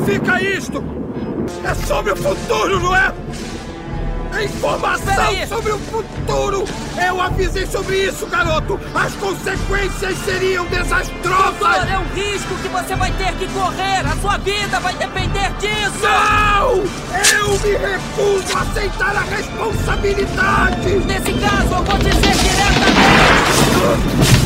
significa isto? É sobre o futuro, não é? É informação sobre o futuro! Eu avisei sobre isso, garoto! As consequências seriam desastrosas! Doutor, é um risco que você vai ter que correr! A sua vida vai depender disso! Não! Eu me recuso a aceitar a responsabilidade! Nesse caso, eu vou dizer diretamente...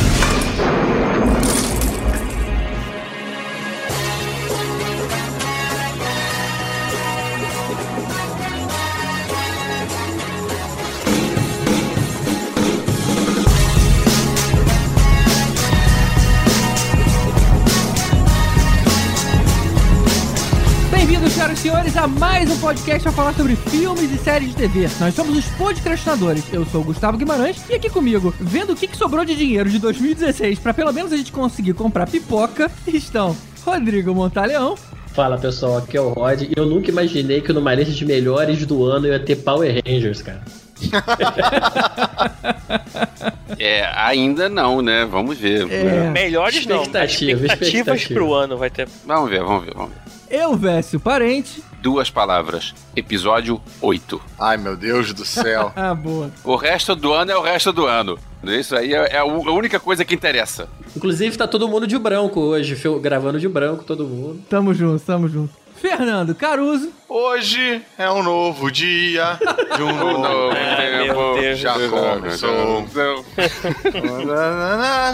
senhores, a mais um podcast a falar sobre filmes e séries de TV. Nós somos os podcastinadores. Eu sou o Gustavo Guimarães e aqui comigo, vendo o que, que sobrou de dinheiro de 2016 para pelo menos a gente conseguir comprar pipoca, estão Rodrigo Montaleão. Fala pessoal, aqui é o Rod e eu nunca imaginei que numa lista de melhores do ano ia ter Power Rangers, cara. É, ainda não, né? Vamos ver. É. Melhores não. Expectativa, Expectativas expectativa. pro ano vai ter. Vamos ver, vamos ver, vamos ver. Eu, Vécio Parente. Duas palavras. Episódio 8. Ai, meu Deus do céu. Ah, boa. O resto do ano é o resto do ano. Isso aí é, é a única coisa que interessa. Inclusive tá todo mundo de branco hoje, gravando de branco todo mundo. Tamo junto, tamo junto. Fernando Caruso. Hoje é um novo dia de um novo novo tempo. meu Deus. Já começou.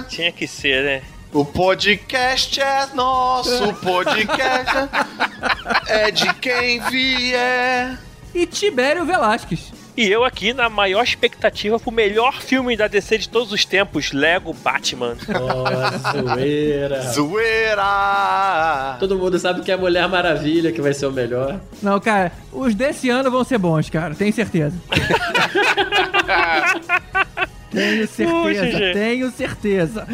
Tinha que ser, né? O podcast é nosso, o podcast é de quem vier. E Tibério Velasquez. E eu aqui na maior expectativa pro melhor filme da DC de todos os tempos, Lego Batman. Nossa, zoeira. Zoeira! Todo mundo sabe que é a Mulher Maravilha que vai ser o melhor. Não, cara, os desse ano vão ser bons, cara, tenho certeza. tenho certeza, GG. tenho certeza.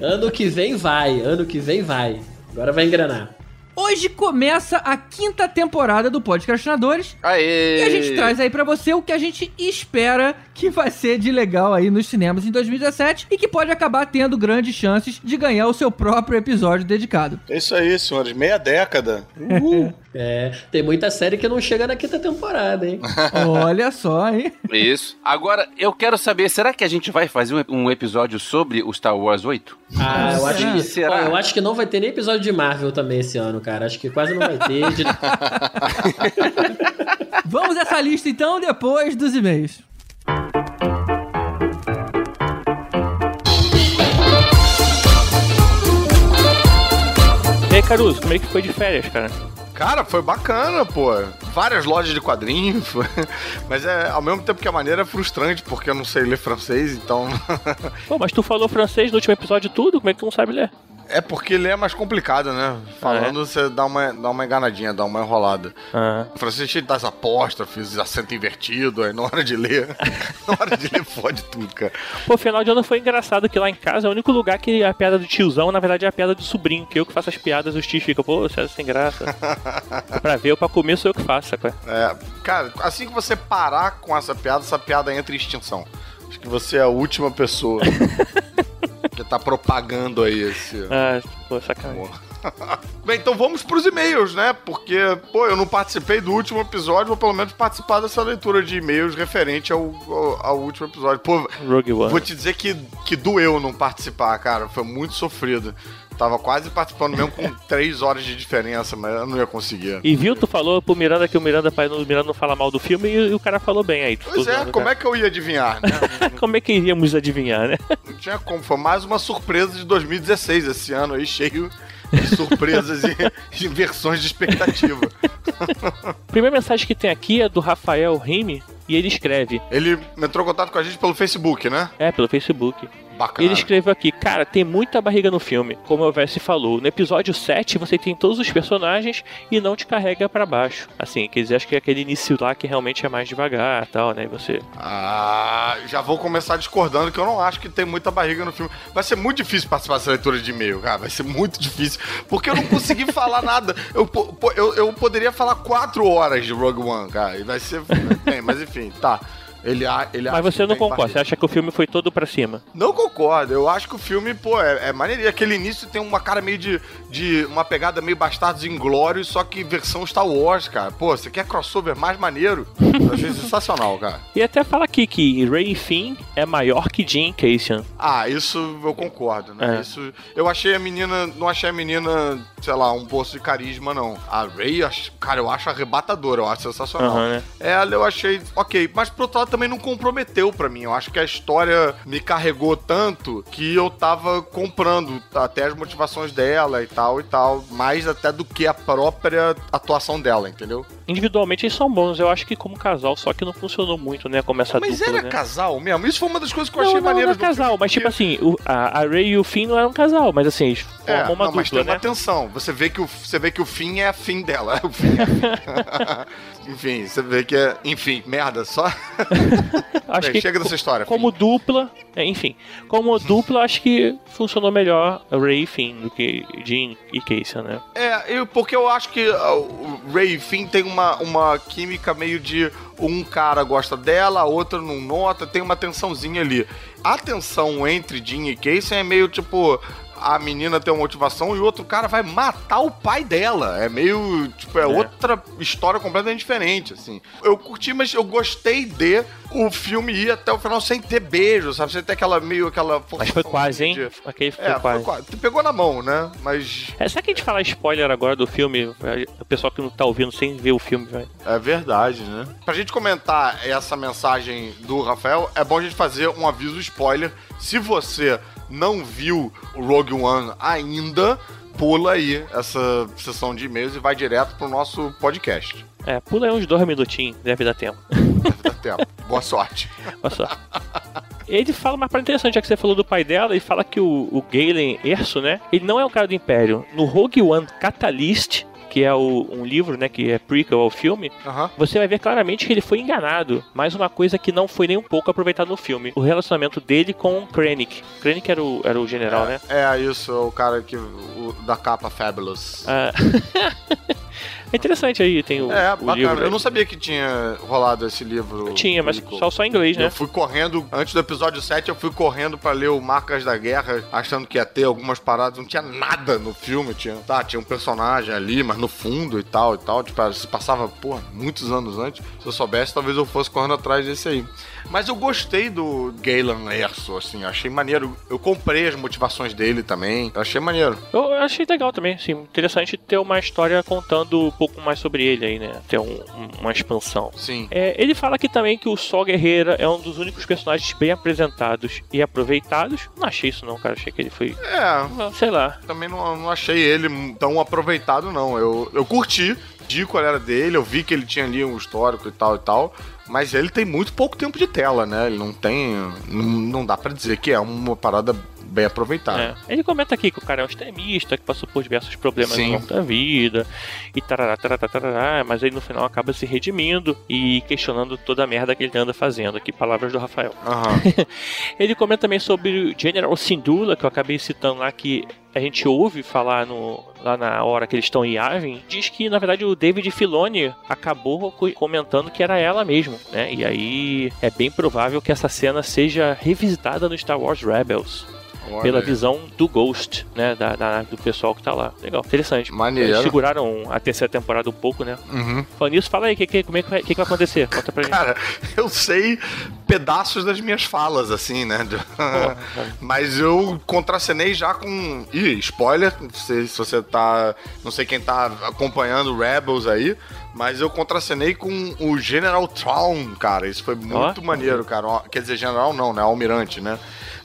Ano que vem vai, ano que vem vai. Agora vai engrenar. Hoje começa a quinta temporada do Podcastinadores Aê! e a gente traz aí pra você o que a gente espera que vai ser de legal aí nos cinemas em 2017 e que pode acabar tendo grandes chances de ganhar o seu próprio episódio dedicado. É isso aí, senhores. Meia década. Uhul. É, tem muita série que não chega na quinta temporada, hein? Olha só, hein? Isso. Agora, eu quero saber, será que a gente vai fazer um, um episódio sobre o Star Wars 8? Ah, eu acho que. Será? Ó, eu acho que não vai ter nem episódio de Marvel também esse ano, cara. Acho que quase não vai ter. De- Vamos a essa lista então depois dos e-mails. E aí, Caruso, como é que foi de férias, cara? Cara, foi bacana, pô. Várias lojas de quadrinhos. foi- Mas é, ao mesmo tempo que a maneira é frustrante, porque eu não sei ler francês, então. Pô, mas tu falou francês no último episódio tudo, como é que tu não sabe ler? É porque ler é mais complicado, né? Falando, você dá uma, dá uma enganadinha, dá uma enrolada. Ah. O francês é cheio das apóstrofes, acento invertido, aí na hora de ler. na hora de ler, fode tudo, cara. Pô, final de ano foi engraçado que lá em casa é o único lugar que a piada do tiozão, na verdade, é a piada do sobrinho, que eu que faço as piadas, os tios ficam, pô, é sem graça. pra ver ou pra comer sou eu que faço, sabe? É, cara, assim que você parar com essa piada, essa piada entra em extinção. Acho que você é a última pessoa que tá propagando aí esse. Ah, pô, sacanagem. Bem, então vamos pros e-mails, né? Porque, pô, eu não participei do último episódio, vou pelo menos participar dessa leitura de e-mails referente ao, ao, ao último episódio. Pô, Rogue One. vou te dizer que, que doeu não participar, cara. Foi muito sofrido. Tava quase participando mesmo com três horas de diferença, mas eu não ia conseguir. E viu, tu falou pro Miranda que o Miranda, pai, o Miranda não fala mal do filme e, o cara falou bem aí. Pois é, como é que eu ia adivinhar, né? Como é que iríamos adivinhar, né? Não tinha como. Foi mais uma surpresa de 2016 esse ano aí, cheio surpresas e, e versões de expectativa. Primeira mensagem que tem aqui é do Rafael Rime e ele escreve. Ele entrou em contato com a gente pelo Facebook, né? É, pelo Facebook. Bacana. Ele escreveu aqui, cara, tem muita barriga no filme, como o Verse falou. No episódio 7 você tem todos os personagens e não te carrega pra baixo. Assim, quer dizer, acho que é aquele início lá que realmente é mais devagar e tal, né? E você. Ah, já vou começar discordando que eu não acho que tem muita barriga no filme. Vai ser muito difícil participar dessa leitura de e-mail, cara. Vai ser muito difícil. Porque eu não consegui falar nada. Eu, eu, eu poderia falar quatro horas de Rogue One, cara. E vai ser. Bem, mas enfim, tá. Ele, ele Mas acha você que não concorda, você acha que o filme foi todo pra cima. Não concordo. Eu acho que o filme, pô, é, é maneiro. Aquele início tem uma cara meio de, de. Uma pegada meio Bastardos Inglórios, só que versão Star Wars, cara. Pô, você quer crossover mais maneiro? Eu achei sensacional, cara. E até fala aqui que Ray Finn é maior que Jim Cassian. Ah, isso eu concordo, né? É. Isso. Eu achei a menina. Não achei a menina, sei lá, um poço de carisma, não. A Ray, cara, eu acho arrebatadora, eu acho sensacional. Aham, né? Ela eu achei ok, mas pro outro lado também não comprometeu pra mim. Eu acho que a história me carregou tanto que eu tava comprando até as motivações dela e tal e tal, mais até do que a própria atuação dela, entendeu? Individualmente eles são bons, eu acho que como casal, só que não funcionou muito, né? Como essa mas dupla, era né? casal mesmo. Isso foi uma das coisas que eu não, achei não, maneiro não é do casal, filme, mas tipo assim, o- a, a Ray e o Finn não eram casal, mas assim, eles É, formam uma não, mas tem dupla, uma né? tensão. Você vê que o, você vê que o fim é a fim dela. O é enfim, você vê que é. Enfim, merda, só. Acho Bem, que chega dessa história. como dupla, é, enfim, como dupla, acho que funcionou melhor Ray e Finn do que Jim e Cassian, né? É, eu, porque eu acho que ah, o Ray e Finn tem uma, uma química meio de um cara gosta dela, a outra não nota, tem uma tensãozinha ali. A tensão entre Jim e Casey é meio tipo. A menina tem uma motivação e o outro cara vai matar o pai dela. É meio. Tipo, é, outra história completamente diferente, assim. Eu curti, mas eu gostei de o filme ir até o final sem ter beijo, sabe? Sem ter aquela meio aquela. Mas foi quase, hein? de- Aquele foi É, foi quase. quase. Pegou na mão, né? Mas É, será que a gente falar spoiler agora do filme? O pessoal que não tá ouvindo sem ver o filme, vai. É verdade, né? Pra gente comentar essa mensagem do Rafael, é bom a gente fazer um aviso spoiler. Se você não viu o Rogue One ainda, pula aí essa sessão de e-mails e vai direto pro nosso podcast. É, pula aí uns dois minutinhos, deve dar tempo. Deve dar tempo. Boa sorte. Olha só. Ele fala uma parada interessante, já que você falou do pai dela, ele fala que o, o Galen Erso, né? Ele não é um cara do Império. No Rogue One Catalyst, que é o- um livro, né, que é prequel ao filme, Aham. você vai ver claramente que ele foi enganado. Mais uma coisa que não foi nem um pouco aproveitado no filme. O relacionamento dele com Krennic. Krennic era o, era o general, né? É, isso, o cara que. o- da capa Fabulous. Ah, é interessante aí, tem o, É, o bacana. livro. Eu não sabia que tinha rolado esse livro. Tinha, mas só, só em inglês, né? Eu fui correndo, antes do episódio 7, eu fui correndo pra ler o Marcas da Guerra, achando que ia ter algumas paradas, não tinha nada no filme, tinha, tá, tinha um personagem ali, mas no fundo e tal e tal, tipo, se passava, pô, muitos anos antes, se eu soubesse, talvez eu fosse correndo atrás desse aí. Mas eu gostei do Galen Erso, assim, achei maneiro, eu comprei as motivações dele também, achei maneiro. Eu achei legal também, assim, interessante ter uma história contando um pouco mais sobre ele aí, né? Ter um- um- uma expansão. Sim. É, ele fala aqui também que o Sol Guerreira é um dos únicos personagens bem apresentados e aproveitados. Não achei isso não, cara. Achei que ele foi, É, sei lá. também não, não achei ele tão aproveitado, não. Eu, eu curti, vi qual era dele, eu vi que ele tinha ali um histórico e tal e tal. Mas ele tem muito pouco tempo de tela, né? Ele não tem. Não, não dá pra dizer que é uma parada bem aproveitada. É. Ele comenta aqui que o cara é um extremista, que passou por diversos problemas Sim. ao longo da vida, e tarará, tarará, tarará, mas aí no final acaba se redimindo e questionando toda a merda que ele anda fazendo. Aqui, palavras do Rafael. Aham. Ele comenta também sobre o General Syndulla, que eu acabei citando lá, que a gente ouve falar no, lá na hora que eles estão em Yavin. Diz que, na verdade, o David Filoni acabou co- comentando que era ela mesmo, né? E aí é bem provável que essa cena seja revisitada no Star Wars Rebels. Olha Pela visão do Ghost, né? Da, da- do pessoal que tá lá. Legal, interessante. Maneiro. Eles seguraram a terceira temporada um pouco, né? Uhum. Falando nisso, fala aí, que, que, como é que, vai, que, que vai acontecer? Conta pra gente. Cara, eu sei pedaços das minhas falas, assim, né? Mas eu contracenei já com. Ih, spoiler. Não sei se você tá. Não sei quem tá acompanhando Rebels aí. Mas eu contracenei com o General Traum, cara. Isso foi muito Ó. maneiro, cara. Quer dizer, General não, né? Almirante, né?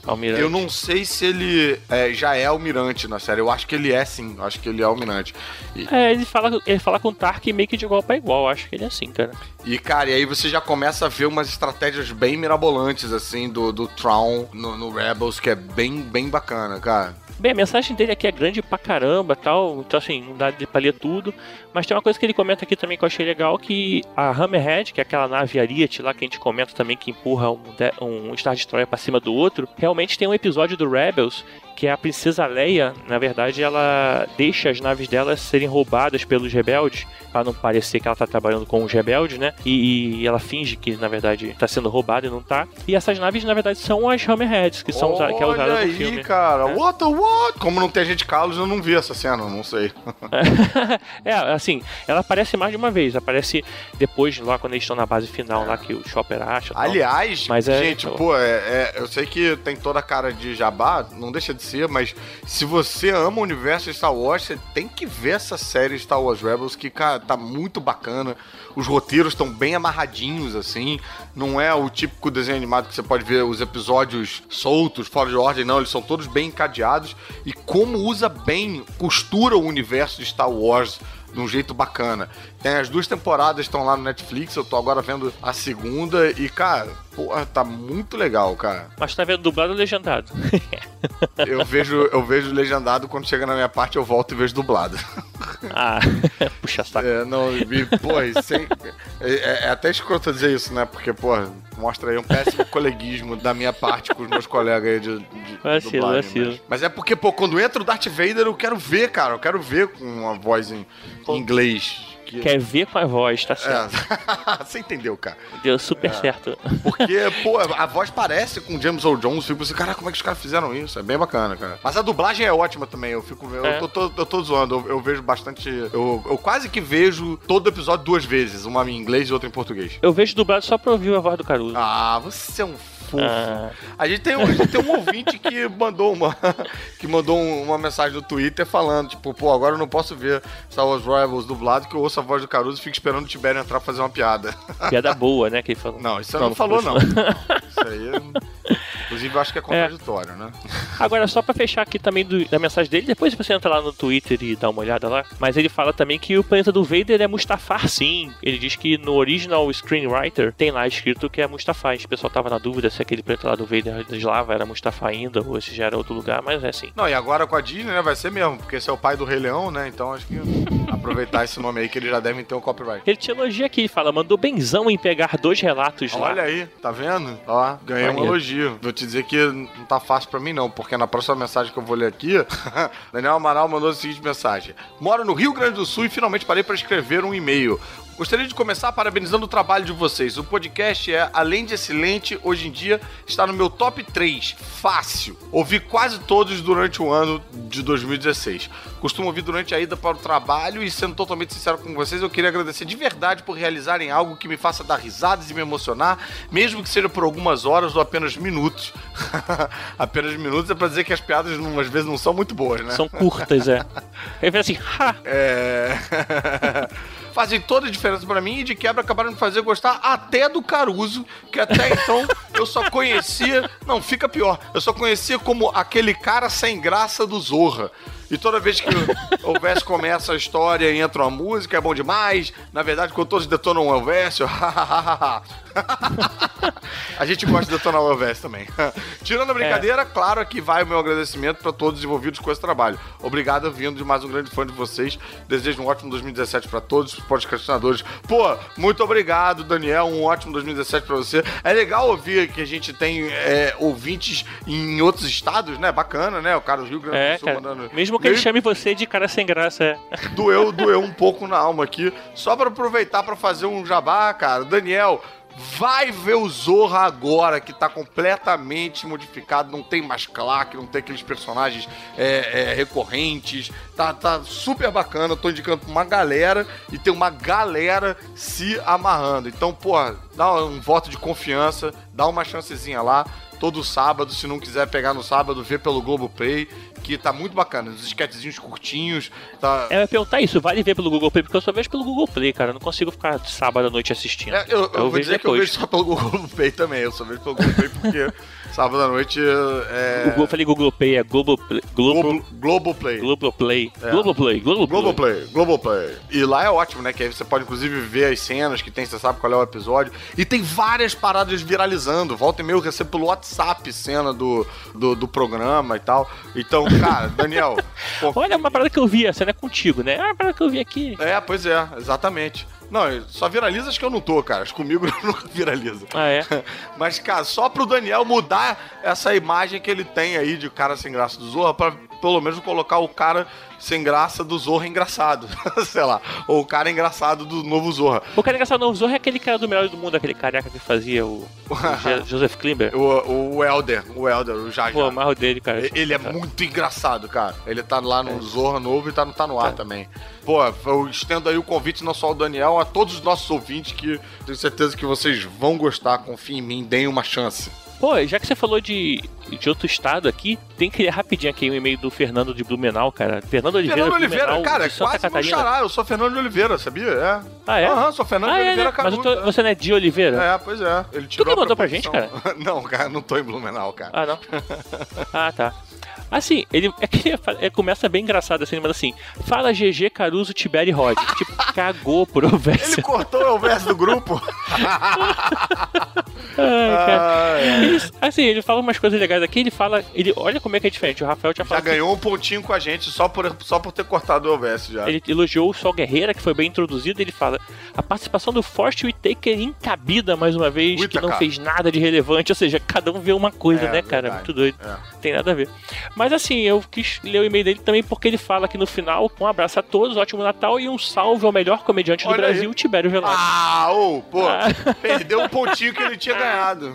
Almirante. Eu não sei se ele é, já é almirante na série. Eu acho que ele é sim. Eu acho que ele é almirante. E, É, ele fala, ele fala com o Tark meio que de igual pra igual. Acho que ele é assim, cara. e, cara, e aí você já começa a ver umas estratégias bem mirabolantes, assim, do, do Traum no, no Rebels, que é bem, bem bacana, cara. Bem, a mensagem dele aqui é grande pra caramba tal, então assim, não dá pra ler tudo. Mas tem uma coisa que ele comenta aqui também que eu achei legal, que a Hammerhead, que é aquela nave Ariete lá que a gente comenta também, que empurra um, um Star Destroyer pra cima do outro, realmente tem um episódio do Rebels que a princesa Leia, na verdade, ela deixa as naves dela serem roubadas pelos rebeldes, para não parecer que ela tá trabalhando com os rebeldes, né? E, e ela finge que, na verdade, tá sendo roubada e não tá. E essas naves, na verdade, são as Hammerheads, que são usa- que é usada Olha no aí, filme. cara. É. What the what? Como não tem gente Carlos, eu não vi essa cena, não sei. é, assim, ela aparece mais de uma vez. Aparece depois, lá quando eles estão na base final, lá que o Chopper acha. tal. Aliás, Mas é- gente, pô, é, é- eu sei que tem toda a cara de jabá, não deixa de ser, mas se você ama o universo de Star Wars, você tem que ver essa série Star Wars Rebels, que, cara, tá muito bacana. Os roteiros estão bem amarradinhos, assim. Não é o típico desenho animado que você pode ver os episódios soltos, fora de ordem, não. Eles são todos bem encadeados. E como usa bem, costura o universo de Star Wars de um jeito bacana. Tem as duas temporadas estão lá no Netflix, eu tô agora vendo a segunda e, cara, porra, tá muito legal, cara. Mas tá vendo dublado ou legendado? Eu vejo, eu vejo legendado quando chega na minha parte, eu volto e vejo dublado. ah, puxa saco. É, não, e, e sem, é, é até escroto dizer isso, né? Porque, pô, mostra aí um péssimo coleguismo da minha parte com os meus colegas aí de, de Vacilo, dublagem, vacilo. Mas, mas é porque, pô, quando entra o Darth Vader, eu quero ver, cara. Eu quero ver com uma voz em, em inglês. Que- Quer ver com a voz, tá certo. É. Você entendeu, cara? Deu super certo. Porque, pô, a voz parece com James Earl Jones. Fico assim, cara, como é que os caras fizeram isso? É bem bacana, cara. Mas a dublagem é ótima também. Eu fico. Eu, É. tô, tô- eu tô zoando. Eu, eu vejo bastante. Eu, eu quase que vejo todo episódio duas vezes. Uma em inglês e outra em português. Eu vejo dublado só pra ouvir a voz do Caruso. Ah, você é um. Ah. A gente tem, um- a gente tem um ouvinte que mandou uma que mandou um- uma mensagem no Twitter falando, tipo, pô, agora eu não posso ver Star Wars Rivals dublado que eu ouço a voz do Caruso e fico esperando o Tibério entrar pra fazer uma piada. Piada boa, né? Que ele falou. Não, isso você não, falou, não. Isso aí. Inclusive, eu acho que é contraditório, né? Agora, só pra fechar aqui também do- da mensagem dele, depois você entra lá no Twitter e dá uma olhada lá. Mas ele fala também que o planeta do Vader é Mustafar, sim. Ele diz que no original screenwriter tem lá escrito que é Mustafar. O pessoal tava na dúvida se aquele planeta lá do Vader das lava era Mustafar ainda ou se já era outro lugar, mas é assim. Não, e agora com a Disney, né, vai ser mesmo, porque esse é o pai do Rei Leão, né? Então acho que aproveitar esse nome aí que eles já devem ter um copyright. Ele te elogia aqui, fala, mandou benzão em pegar dois relatos lá. Olha aí, tá vendo? Ó, ganhei um Maneiro. Vou te dizer que não tá fácil pra mim, não, porque na próxima mensagem que eu vou ler aqui, Daniel Amaral mandou a seguinte mensagem: Moro no Rio Grande do Sul e finalmente parei pra escrever um e-mail. Gostaria de começar parabenizando o trabalho de vocês. O podcast é, além de excelente, hoje em dia está no meu top 3. Fácil. Ouvi quase todos durante o ano de 2016. Costumo ouvir durante a ida para o trabalho e, sendo totalmente sincero com vocês, eu queria agradecer de verdade por realizarem algo que me faça dar risadas e me emocionar, mesmo que seja por algumas horas ou apenas minutos. apenas minutos é pra dizer que as piadas, às vezes, não são muito boas, né? São curtas, é. Ele fala assim, ha! É. Fazem toda a diferença pra mim e de quebra acabaram de fazer gostar até do Caruso, que até então eu só conhecia. Não, fica pior. Eu só conhecia como aquele cara sem graça do Zorra. E toda vez que o Elvis começa a história e entra uma música, é bom demais. Na verdade, quando todos detonam o eu... a gente gosta de detonar o Elvis também. Tirando a brincadeira, claro que vai o meu agradecimento para todos os envolvidos com esse trabalho. Obrigado, vindo de mais um grande fã de vocês. Desejo um ótimo 2017 para todos os podcastinadores. Pô, muito obrigado, Daniel. Um ótimo 2017 para você. É legal ouvir que a gente tem é, ouvintes em outros estados, né? Bacana, né? O cara do Rio Grande É, do Sul cara. mandando. Mesmo que ele chame você de cara sem graça, é. doeu, doeu um pouco na alma aqui. Só pra aproveitar pra fazer um jabá, cara. Daniel, vai ver o Zorra agora, que tá completamente modificado. Não tem mais Clark, não tem aqueles personagens é, é, recorrentes. Tá, tá super bacana. Tô indicando pra uma galera e tem uma galera se amarrando. Então, pô, dá um voto de confiança, dá uma chancezinha lá. Todo sábado, se não quiser pegar no sábado, vê pelo Globoplay, que tá muito bacana. Os esquetezinhos curtinhos, tá, É, eu ia perguntar isso, vale ver pelo Google Play, porque eu só vejo pelo Google Play, cara. Eu não consigo ficar sábado à noite assistindo. É, eu, eu vou vejo dizer que eu depois. vejo só pelo Google Play também. Eu só vejo pelo Google Play porque sábado à noite é. Eu falei Google Play, é Globo Play. Globo, Globo, Globoplay. Globo Play. É. Globo Play, Globo Play. Globoplay, Globoplay. E lá é ótimo, né? Que aí você pode inclusive ver as cenas que tem, você sabe qual é o episódio. E tem várias paradas viralizando. Volta e meia eu recebo pelo WhatsApp cena do, do, do programa e tal. Então, cara, Daniel. pô, Olha, uma parada que eu vi, essa não é contigo, né? É uma parada que eu vi aqui. É, pois é, exatamente. Não, só viraliza as que eu não tô, cara. As comigo nunca viraliza. Ah, é? Mas, cara, só pro Daniel mudar essa imagem que ele tem aí de cara sem graça do Zorra pra pelo menos colocar o cara sem graça do Zorra engraçado. Sei lá. Ou o cara engraçado do novo Zorra. O cara engraçado do novo Zorro é aquele cara do melhor do mundo, aquele careca que fazia o, o Joseph Klimber. O, o Elder, o Elder, o Jaja. Pô, amarro dele, cara. Ele é muito engraçado, cara. Ele tá lá no Zorra novo e tá, no- tá no ar também. Pô, eu estendo aí o convite não só ao Daniel, a todos os nossos ouvintes que tenho certeza que vocês vão gostar. Confiem em mim, deem uma chance. Pô, já que você falou de, de outro estado aqui, tem que ler rapidinho aqui o e-mail do Fernando de Blumenau, cara. Fernando Oliveira, Fernando Oliveira, Blumenau, cara, quase meu Catarina. xará. Eu sou Fernando de Oliveira, sabia? É. Ah, é? Aham, sou Fernando Ah, de é, Oliveira né? Mas Caruso. eu tô- você não é de Oliveira? É, pois é. Ele tirou que a mandou pra gente, Não, cara, não tô em Blumenau, cara. Ah, não. ah, tá. Assim, ele, é que ele, ele começa bem engraçado assim, ele manda assim: Fala GG, Caruso, Tiberi Rod. tipo, cagou por Ele Ovessa. cortou o verso do grupo. Assim, ele fala umas coisas legais aqui, ele fala. Ele, olha como é que é diferente. O Rafael tinha Já falado. ganhou um pontinho com a gente só por, só por ter cortado o OBS já. Ele elogiou o Sol Guerreira, que foi bem introduzido. Ele fala: a participação do Forte Whitaker encabida mais uma vez, que não Whittaker. fez nada de relevante. Ou seja, cada um vê uma coisa, É, né, cara? verdade. Muito doido. É. Tem nada a ver. Mas assim, eu quis ler o e-mail dele também porque ele fala aqui no final: um abraço a todos, ótimo Natal e um salve ao melhor comediante do Olha aí. Brasil, Tibério Veloso. Ah, ô, pô, Ah. perdeu um pontinho que ele tinha ganhado.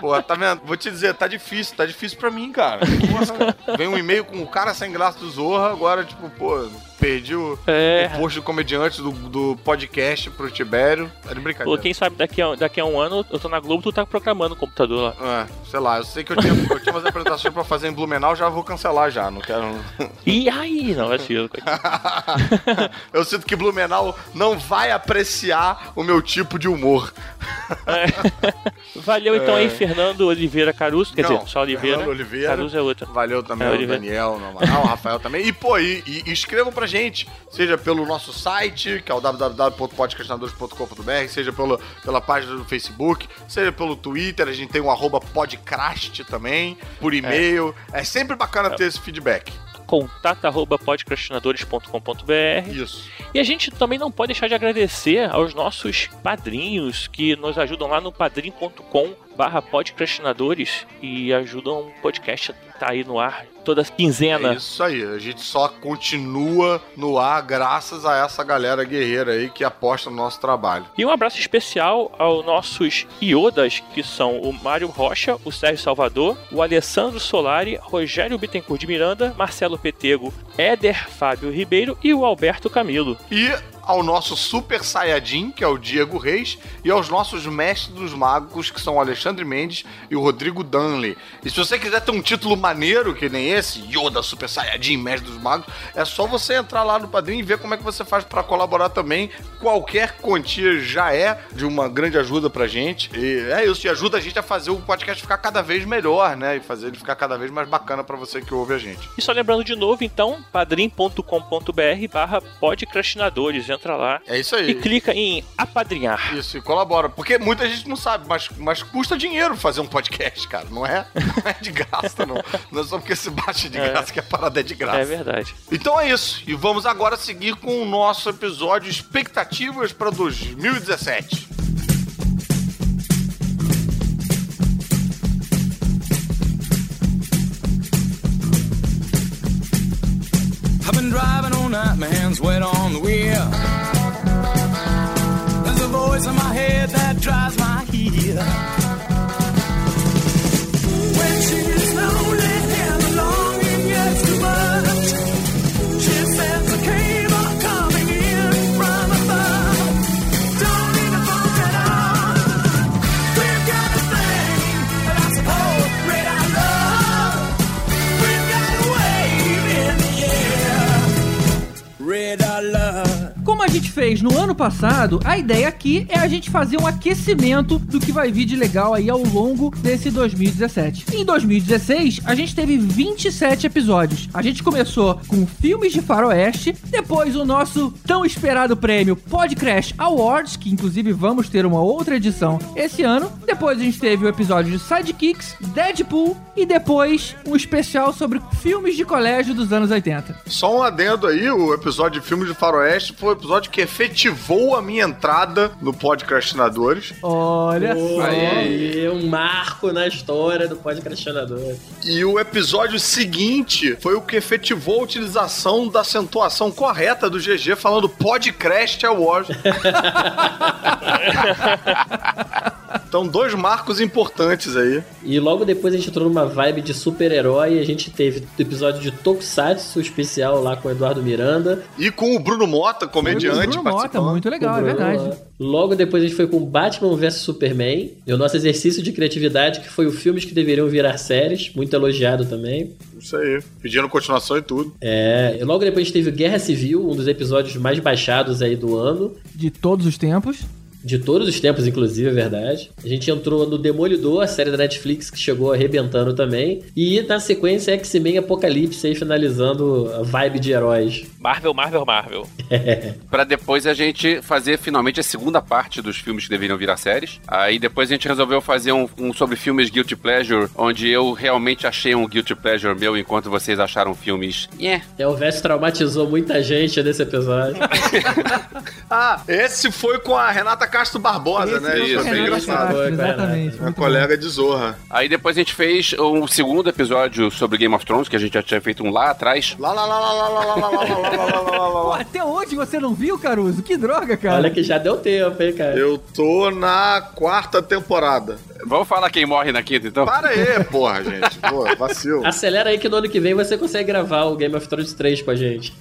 pô, tá vendo? Vou te dizer, tá difícil, tá difícil pra mim, cara. Nossa, cara. Vem um e-mail com o cara sem graça do Zorra, agora, tipo, pô, perdi o, É. o posto do comediante do, do podcast pro Tibério. Tá de Pô, brincadeira. quem sabe daqui a, daqui a um ano eu tô na Globo, tu tá programando o computador lá. É, sei lá, eu sei que eu tinha, eu tinha umas apresentações pra fazer em Blumenau, já vou cancelar já, não quero... E aí, não, assim, eu- eu sinto que Blumenau não vai apreciar o meu tipo de humor. Valeu então aí, Fernando Oliveira Caruso. Quer É. Não, dizer, só Oliveira. Fernando Oliveira. Caruso é outra. Valeu também É, Oliveira. Daniel, no Amaral, o Rafael também. E, pô, e, e, escrevam pra gente, seja pelo nosso site, que é o www.podcastinadores.com.br, seja pelo, pela página do Facebook, seja pelo Twitter, a gente tem o arroba podcast também, por e-mail. É, sempre bacana ter esse feedback. Contato arroba podcastinadores.com.br Isso. E a gente também não pode deixar de agradecer aos nossos padrinhos que nos ajudam lá no padrim.com barra podcastinadores e ajudam o podcast a estar aí no ar toda quinzena. É isso aí, a gente só continua no ar graças a essa galera guerreira aí que aposta no nosso trabalho. E um abraço especial aos nossos iodas, que são o Mário Rocha, o Sérgio Salvador, o Alessandro Solari, Rogério Bittencourt de Miranda, Marcelo Petego, Éder Fábio Ribeiro e o Alberto Camilo. E ao nosso Super Saiyajin, que é o Diego Reis, e aos nossos mestres dos magos, que são o Alexandre Mendes e o Rodrigo Danley. E se você quiser ter um título maneiro que nem esse, Yoda Super Saiyajin, mestre dos magos, é só você entrar lá no Padrim e ver como é que você faz para colaborar também. Qualquer quantia já é de uma grande ajuda pra gente. E é isso, e ajuda a gente a fazer o podcast ficar cada vez melhor, né? E fazer ele ficar cada vez mais bacana para você que ouve a gente. E só lembrando de novo, então, padrim.com.br barra podcastinadores. Entra lá É isso e aí. clica em apadrinhar. Isso, e colabora. Porque muita gente não sabe, mas, mas custa dinheiro fazer um podcast, cara. Não é, não é de graça, não. Não é só porque se baixa de É. graça que a parada é de graça. É verdade. Então é isso. E vamos agora seguir com o nosso episódio Expectativas para 2017. Night, my hands wet on the wheel. There's a voice in my head that drives my heel. When she's gente fez no ano passado, a ideia aqui é a gente fazer um aquecimento do que vai vir de legal aí ao longo desse 2017. Em 2016, a gente teve 27 episódios. A gente começou com filmes de faroeste, depois o nosso tão esperado prêmio Podcrash Awards, que inclusive vamos ter uma outra edição esse ano. Depois a gente teve o episódio de Sidekicks, Deadpool e depois um especial sobre filmes de colégio dos anos 80. Só um adendo aí, o episódio de filme de faroeste foi o episódio episódio que efetivou a minha entrada no Podcastinadores. Olha só. Olha aí, um marco na história do podcastinador. E o episódio seguinte foi o que efetivou a utilização da acentuação correta do GG falando Podcast Awards. então, dois marcos importantes aí. E logo depois a gente entrou numa vibe de super-herói. A gente teve o episódio de Tokusatsu especial lá com o Eduardo Miranda. E com o Bruno Mota, comediante, Bruno Mota, muito legal, é verdade. Logo depois a gente foi com Batman vs Superman. E o nosso exercício de criatividade, que foi o filmes que deveriam virar séries. Muito elogiado também. Isso aí. Pedindo continuação e tudo. É, e logo depois a gente teve o Guerra Civil, um dos episódios mais baixados aí do ano. De todos os tempos. De todos os tempos, inclusive, é verdade. A gente entrou no Demolidor, a série da Netflix que chegou arrebentando também. E na sequência X-Men Apocalipse aí finalizando a vibe de heróis. Marvel, Marvel, Marvel. Pra depois a gente fazer finalmente a segunda parte dos filmes que deveriam virar séries. Aí depois a gente resolveu fazer um, um sobre filmes Guilty Pleasure, onde eu realmente achei um Guilty Pleasure meu, enquanto vocês acharam filmes. Yeah. É, o Vest traumatizou muita gente nesse episódio. Ah, esse foi com a Renata Castro Barbosa, Esse né? Isso Renata engraçado. Castro. Exatamente. Muito colega de Zorra. Aí depois a gente fez um segundo episódio sobre Game of Thrones, que a gente já tinha feito um lá atrás. Lá, lá, lá, lá, lá, lá, lá, lá, lá, lá, lá, lá, lá, lá, bom. Pô, lá. até hoje você não viu, Caruso? Que droga, cara. Olha que já deu tempo, hein, cara. Eu tô na quarta temporada. Vamos falar quem morre na quinta, então? Para aí, porra, gente. Pô, vacilo. Acelera aí que no ano que vem você consegue gravar o Game of Thrones 3 com a gente.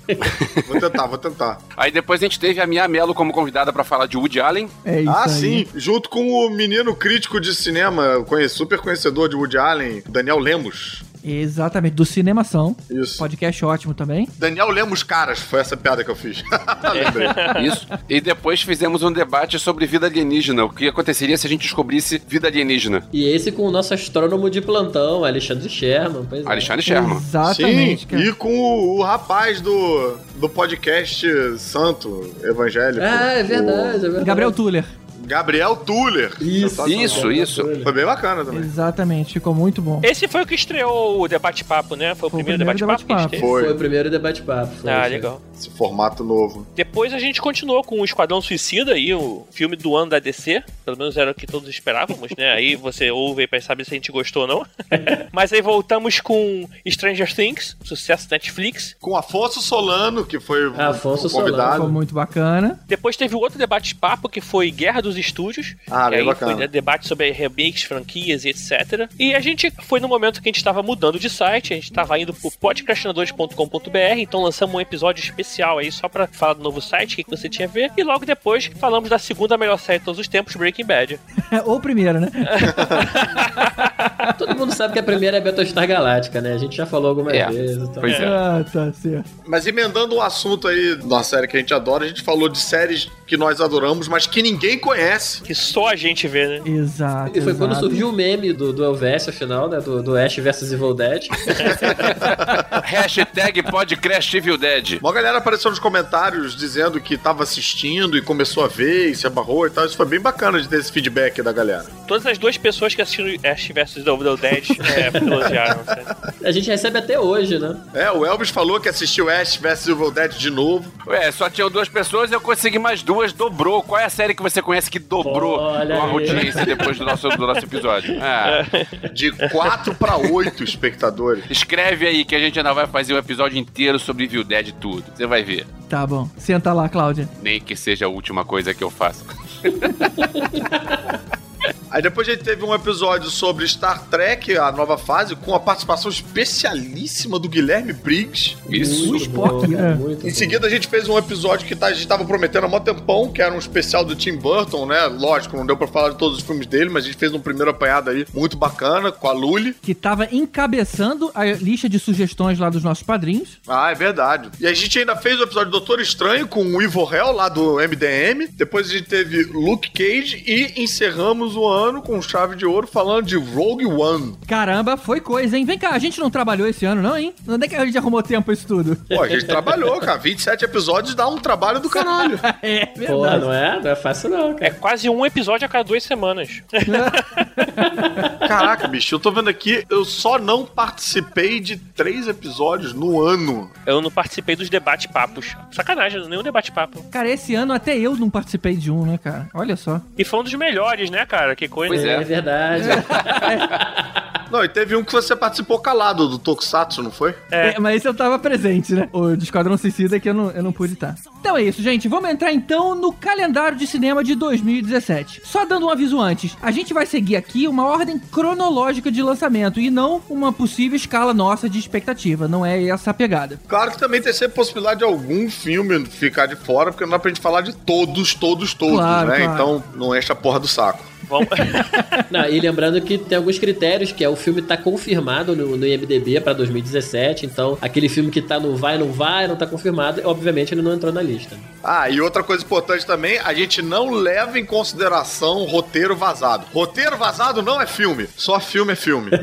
Vou tentar, vou tentar. Aí depois a gente teve a Mia Mello como convidada pra falar de Woody Allen. É isso Ah, aí. sim. Junto com o menino crítico de cinema, super conhecedor de Woody Allen, Daniel Lemos. Exatamente, do Cinemação. Isso. Podcast ótimo também. Daniel Lemos Caras, foi essa piada que eu fiz. Lembrei. Isso. E depois fizemos um debate sobre vida alienígena. O que aconteceria se a gente descobrisse vida alienígena? E esse com o nosso astrônomo de plantão, Alexandre Sherman. Pois é. Alexandre Sherman. Exatamente, Sim, cara. e com o, o rapaz do, do podcast santo evangélico. Ah, é verdade, é verdade. Gabriel Tuller. Gabriel Tuller. Isso, Sensacional. Isso, isso. Foi bem bacana também. Exatamente, ficou muito bom. Esse foi o que estreou o debate-papo, né? Foi o Foi o primeiro, primeiro debate-papo que a gente teve. Foi. Foi o primeiro debate-papo. foi, Ah, foi. legal. Esse formato novo. Depois a gente continuou com o Esquadrão Suicida aí, o filme do ano da DC. Pelo menos era o que todos esperávamos, né? Aí você ouve aí pra saber se a gente gostou ou não. Mas aí voltamos com Stranger Things, sucesso Netflix. Com Afonso Solano, que foi o Afonso Ficou convidado. muito bacana. Depois teve o outro debate-papo que foi Guerra dos Estúdios. Ah, que bem aí bacana. foi né, debate sobre remakes, franquias e etc. E a gente foi no momento que a gente estava mudando de site, a gente estava indo pro podcastinadores.com.br, então lançamos um episódio especial aí só pra falar do novo site, o que, que você tinha a ver. E logo depois falamos da segunda melhor série de todos os tempos, Breaking Bad. Ou primeiro, né? Todo mundo sabe que a primeira é Battlestar Galáctica, né? A gente já falou algumas É. vezes. Então. Pois é. Ah, tá certo. Mas emendando um assunto aí uma série que a gente adora, a gente falou de séries que nós adoramos, mas que ninguém conhece. Que só a gente vê, né? Exato. E foi quando exato. surgiu o meme do, do Elvis, afinal, né? Do, do Ash vs Evil Dead. Hashtag podcast Evil Dead. Uma galera apareceu nos comentários dizendo que tava assistindo e começou a ver e se abarrou e tal. Isso foi bem bacana de ter esse feedback da galera. Todas as duas pessoas que assistiram Ash vs The Evil Dead é, elogiaram. A gente recebe até hoje, né? É, o Elvis falou que assistiu Ash vs Evil Dead de novo. Ué, só tinham duas pessoas, eu consegui mais duas, dobrou. Qual é a série que você conhece que dobrou Olha a aí. audiência depois do nosso, do nosso episódio? Ah, De 4 pra 8 espectadores. escreve aí que a gente ainda vai fazer um episódio inteiro sobre Evil Dead tudo. Você vai ver. Tá bom. Senta lá, Cláudia. Nem que seja a última coisa que eu faço. Aí depois a gente teve um episódio sobre Star Trek, a nova fase, com a participação especialíssima do Guilherme Briggs. Isso. O Spock, bom, é. muito Em bom. seguida a gente fez um episódio que tá- a gente tava prometendo há mó tempão, que era um especial do Tim Burton, né? Lógico, não deu pra falar de todos os filmes dele, mas a gente fez um primeiro apanhado aí muito bacana com a Lully. Que tava encabeçando a lista de sugestões lá dos nossos padrinhos. Ah, é verdade. E a gente ainda fez o episódio do Doutor Estranho com o Ivo Hell lá do MDM. Depois a gente teve Luke Cage e encerramos o ano com chave de ouro falando de Rogue One. Caramba, foi coisa, hein? Vem cá, a gente não trabalhou esse ano, não, hein? Onde é que a gente arrumou tempo isso tudo? Pô, a gente trabalhou, cara. 27 episódios dá um trabalho do caralho. É, Porra, não é? Não é fácil não, É cara. quase um episódio a cada duas semanas. Caraca, bicho, eu tô vendo aqui, eu só não participei de três episódios no ano. Eu não participei dos debate-papos. Sacanagem, nenhum debate-papo. Cara, esse ano até eu não participei de um, né, cara? Olha só. E foi um dos melhores, né, cara? Que coisa. Pois É, é. verdade. Não, e teve um que você participou calado do Tokusatsu, não foi? É. É, mas esse eu tava presente, né? O de Esquadrão Suicida que eu não, eu não pude estar. Então é isso, gente. Vamos entrar então no calendário de cinema de 2017. Só dando um aviso antes, a gente vai seguir aqui uma ordem cronológica de lançamento e não uma possível escala nossa de expectativa. Não é essa a pegada. Claro que também tem sempre possibilidade de algum filme ficar de fora, porque não dá pra gente falar de todos, todos, todos, Claro, né? claro. Então não enche a porra do saco. Vamos... Não, e lembrando que tem alguns critérios, que é o filme tá confirmado no, no IMDB pra 2017, então aquele filme que tá no vai, não vai, não tá confirmado, obviamente ele não entrou na lista. Ah, e outra coisa importante também, a gente não leva em consideração roteiro vazado. Roteiro vazado não é filme, só filme é filme.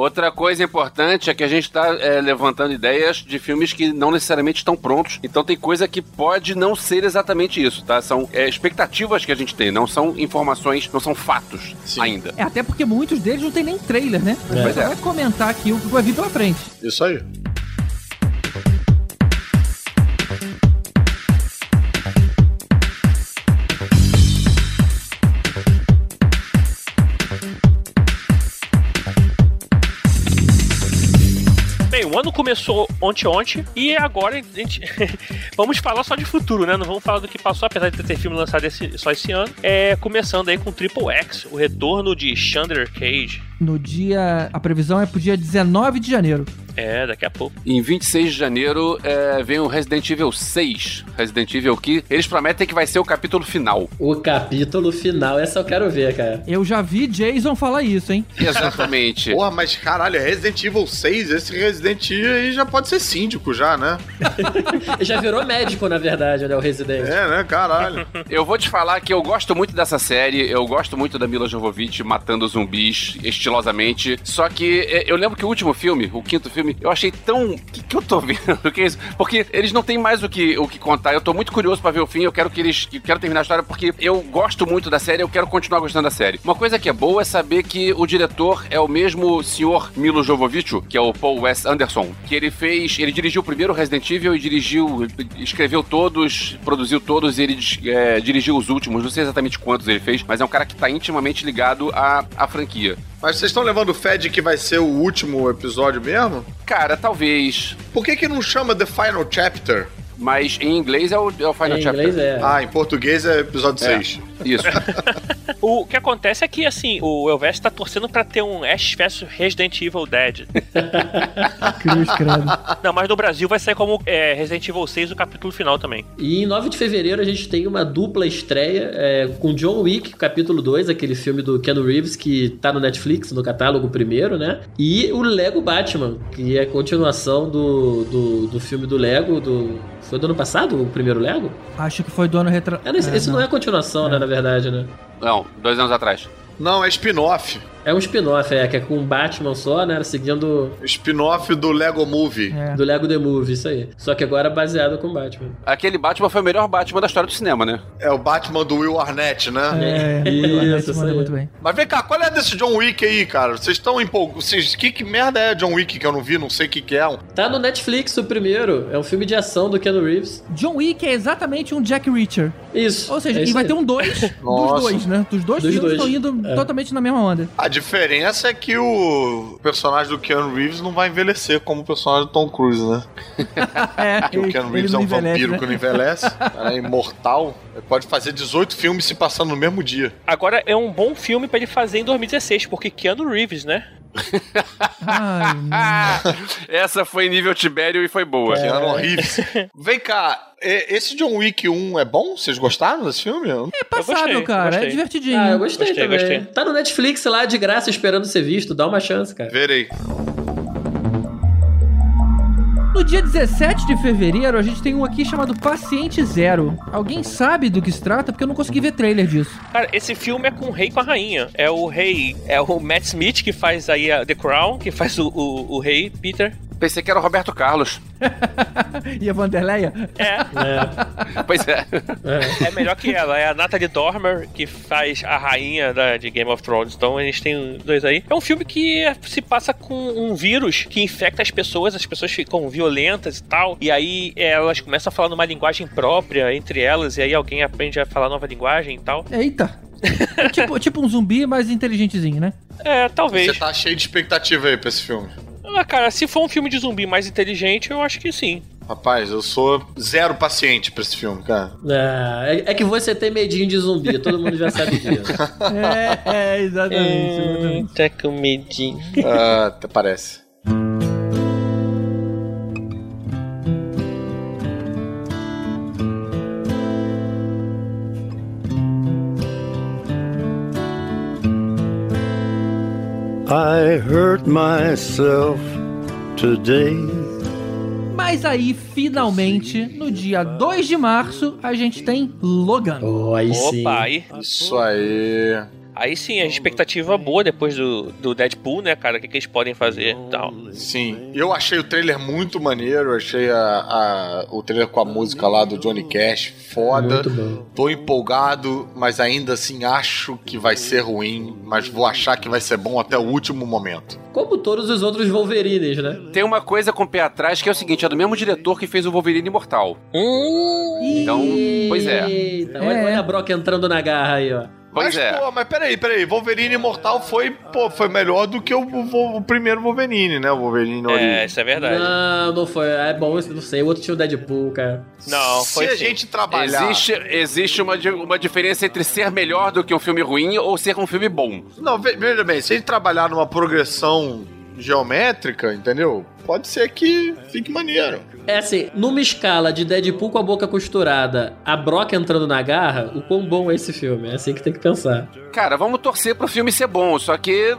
Outra coisa importante é que a gente tá é, levantando ideias de filmes que não necessariamente estão prontos. Então tem coisa que pode não ser exatamente isso, tá? São é, expectativas que a gente tem, não são informações, não são fatos Sim. ainda. É até porque muitos deles não tem nem trailer, né? Pois só é. vai comentar aqui o que vai vir pela frente. Isso aí. O ano começou ontem ontem e agora a gente vamos falar só de futuro, né? Não vamos falar do que passou, apesar de ter filme lançado esse- só esse ano. É começando aí com Triple X, o retorno de Chandler Cage. No dia. A previsão é pro dia 19 de janeiro. É, daqui a pouco. Em 26 de janeiro é, vem o Resident Evil 6. Resident Evil que eles prometem que vai ser o capítulo final. O capítulo final, essa eu quero ver, cara. Eu já vi Jason falar isso, hein? Exatamente. Porra, mas caralho, é Resident Evil 6, esse Resident Evil aí já pode ser síndico já, né? Já virou médico, na verdade, né, o Resident. É, né? Caralho. Eu vou te falar que eu gosto muito dessa série, eu gosto muito da Mila Jovovich matando zumbis estilosamente. Só que é, eu lembro que o último filme, o quinto filme, eu achei tão. O que, que eu tô vendo? O que é isso? Porque eles não têm mais o que, o que contar. Eu tô muito curioso pra ver o fim, eu quero que eles. Eu quero terminar a história porque eu gosto muito da série, eu quero continuar gostando da série. Uma coisa que é boa é saber que o diretor é o mesmo senhor Milo Jovovich, que é o Paul Wes Anderson, que ele fez. Ele dirigiu o primeiro Resident Evil e dirigiu. escreveu todos, produziu todos e ele é, dirigiu os últimos. Não sei exatamente quantos ele fez, mas é um cara que tá intimamente ligado à, à franquia. Mas vocês estão levando fé de que vai ser o último episódio mesmo? Cara, talvez. Por que que não chama The Final Chapter? Mas em inglês é o, é o Final em Chapter. inglês é. Ah, em português é episódio É. 6. Isso. O que acontece é que, assim, o Elvis tá torcendo pra ter um Ash vs Resident Evil Dead. Cruz, credo. Não, mas no Brasil vai sair como é, Resident Evil 6 o capítulo final também. E em 9 de fevereiro a gente tem uma dupla estreia é, com John Wick, capítulo 2, aquele filme do Keanu Reeves que tá no Netflix, no catálogo primeiro, né? E o Lego Batman, que é a continuação do, do, do filme do Lego, do... Foi do ano passado o primeiro Lego? Acho que foi do ano retro... É, esse esse não. é continuação, né, na verdade, né? Não, dois anos atrás. Não, é spin-off. É um spin-off, é, que é com um Batman só, né? Seguindo Spin-off do Lego Movie. É. do Lego The Movie, isso aí. Só que agora baseado com Batman. Aquele Batman foi o melhor Batman da história do cinema, né? É o Batman do Will Arnett, né? É, Isso, o Arnett isso manda aí. muito bem. Mas vem cá, qual é desse John Wick aí, cara? Vocês estão empolgados? Vocês... Que, que merda é John Wick que eu não vi? Não sei o que, que é. Um- Tá no Netflix o primeiro. É um filme de ação do Keanu Reeves. John Wick é exatamente um Jack Reacher. Isso. Ou seja, é e isso vai aí. ter um dois dos dois, né? Dos dois Dos filmes dois. estão indo É. totalmente na mesma onda. A diferença é que o personagem do Keanu Reeves não vai envelhecer como o personagem do Tom Cruise, né? É, Porque o Keanu Reeves é um vampiro né? que não envelhece, é imortal. Ele pode fazer 18 filmes se passando no mesmo dia. Agora é um bom filme pra ele fazer em 2016, porque Keanu Reeves, né? Ai. Essa foi nível Tibério e foi boa. Keanu Reeves. Vem cá, esse John Wick 1 é bom? Vocês gostaram desse filme? É passável, gostei, cara. gostei. É divertidinho. Ah, eu gostei, Gostei, também. gostei. Tá no Netflix lá de graça esperando ser visto. Dá uma chance, cara. Verei. No dia 17 de fevereiro, a gente tem um aqui chamado Paciente Zero. Alguém sabe do que se trata? Porque eu não consegui ver trailer disso. Cara, esse filme é com o rei com a rainha. É o rei, é o Matt Smith que faz aí a The Crown, que faz o, o, o rei, Peter. Pensei que era o Roberto Carlos. e a Vanderleia? É, Pois é. é melhor que ela. É a Natalie Dormer que faz a rainha da, de Game of Thrones. Então a gente tem dois aí. É um filme que se passa com um vírus que infecta as pessoas, as pessoas ficam violentas e tal. E aí elas começam a falar numa linguagem própria entre elas, e aí alguém aprende a falar nova linguagem e tal. Eita! É tipo, tipo um zumbi, mais inteligentezinho, né? É, talvez. Você tá cheio de expectativa aí pra esse filme. Ah, cara, se for um filme de zumbi mais inteligente, eu acho que sim. Rapaz, eu sou zero paciente pra esse filme, cara. É, é que você tem medinho de zumbi, todo mundo já sabe disso. É, é exatamente. exatamente. Tá com medinho. Ah, até parece. I hurt myself today. Mas aí, finalmente, no dia 2 de março, a gente tem Logan. Oh, aí sim. Opa, aí, Isso aí. Aí sim, a expectativa boa depois do, do Deadpool, né, cara? O que, que eles podem fazer e tal. Sim. Eu achei o trailer muito maneiro. Achei a, a- o trailer com a música lá do Johnny Cash foda. Muito bom. Tô empolgado, mas ainda assim acho que vai ser ruim. Mas vou achar que vai ser bom até o último momento. Como todos os outros Wolverines, né? Tem uma coisa com o pé atrás que é o seguinte: é do mesmo diretor que fez o Wolverine Imortal. Então, pois é. Eita, olha, É. olha a Brock entrando na garra aí, ó. Pois mas, é. pô, mas peraí, peraí. Wolverine Imortal foi, pô, foi melhor do que o, o- o primeiro Wolverine, né? O Wolverine É, Origem. isso é verdade. Não, não foi. É bom, eu não sei. O outro tinha o Deadpool, cara. Não, Se foi a sim. gente trabalhar... Existe, existe uma, uma diferença entre ser melhor do que um filme ruim ou ser um filme bom. Não, ve- veja bem, se a gente trabalhar numa progressão geométrica, entendeu? Pode ser que fique maneiro. É assim, numa escala de Deadpool com a boca costurada, a Brock entrando na garra, o quão bom é esse filme? É assim que tem que pensar. Cara, vamos torcer pro filme ser bom, só que.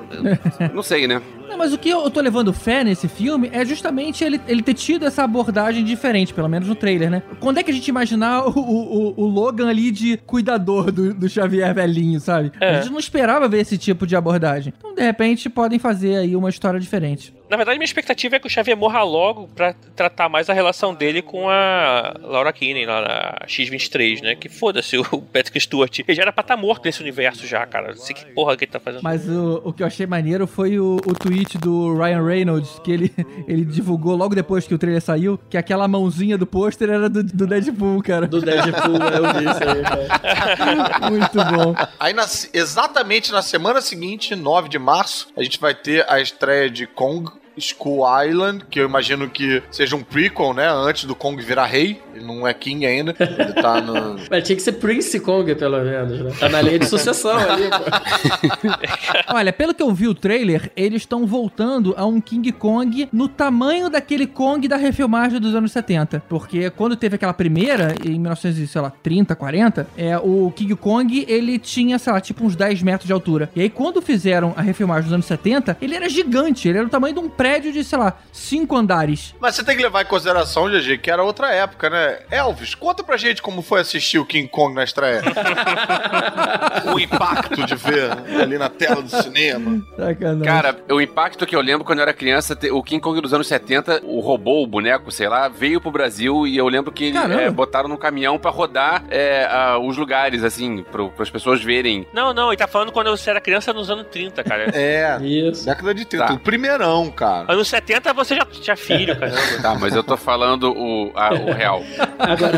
Não sei, né? Não, mas o que eu tô levando fé nesse filme é justamente ele, ele ter tido essa abordagem diferente, pelo menos no trailer, né? Quando é que a gente imaginar o, o, o Logan ali de cuidador do, do Xavier velhinho, sabe? É. A gente não esperava ver esse tipo de abordagem. Então, de repente, podem fazer aí uma história diferente. Na verdade, minha expectativa é que o Xavier morra logo pra tratar mais a relação dele com a Laura Kinney lá na X-23, né? Que foda-se o Patrick Stewart. Ele já era pra estar morto nesse universo já, cara. Não sei que porra que ele tá fazendo. Mas o, o que eu achei maneiro foi o, o tweet do Ryan Reynolds, que ele, ele divulgou logo depois que o trailer saiu, que aquela mãozinha do pôster era do, do Deadpool, cara. Do Deadpool, eu vi isso aí, cara. Muito bom. Aí, na- exatamente na semana seguinte, 9 de março, a gente vai ter a estreia de Kong School Island, que eu imagino que seja um prequel, né? Antes do Kong virar rei. Ele não é King ainda. Ele tá no. Mas tinha que ser Prince Kong, pelo menos, né? Tá na linha de sucessão ali, pô. Olha, pelo que eu vi o trailer, eles estão voltando a um King Kong no tamanho daquele Kong da refilmagem dos anos 70. Porque quando teve aquela primeira, em 1930, 40, é, o King Kong, ele tinha, sei lá, tipo uns 10 metros de altura. E aí quando fizeram a refilmagem dos anos 70, ele era gigante, ele era o tamanho de um prédio de, sei lá, 5 andares. Mas você tem que levar em consideração, GG, que era outra época, né? Elvis, conta pra gente como foi assistir o King Kong na estreia. o impacto de ver ali na tela do cinema. Sacanagem. Cara, o impacto que eu lembro quando eu era criança, o King Kong dos anos 70, o robô, o boneco, sei lá, veio pro Brasil e eu lembro que é, botaram num caminhão pra rodar é, ah, os lugares, assim, pro, pras pessoas verem. Não, não, ele tá falando quando você era criança nos anos 30, cara. É, Isso. década de 30. Tá. O primeirão, cara. Anos 70 você já tinha filho, caramba. Tá, mas eu tô falando o, a- o real. Agora,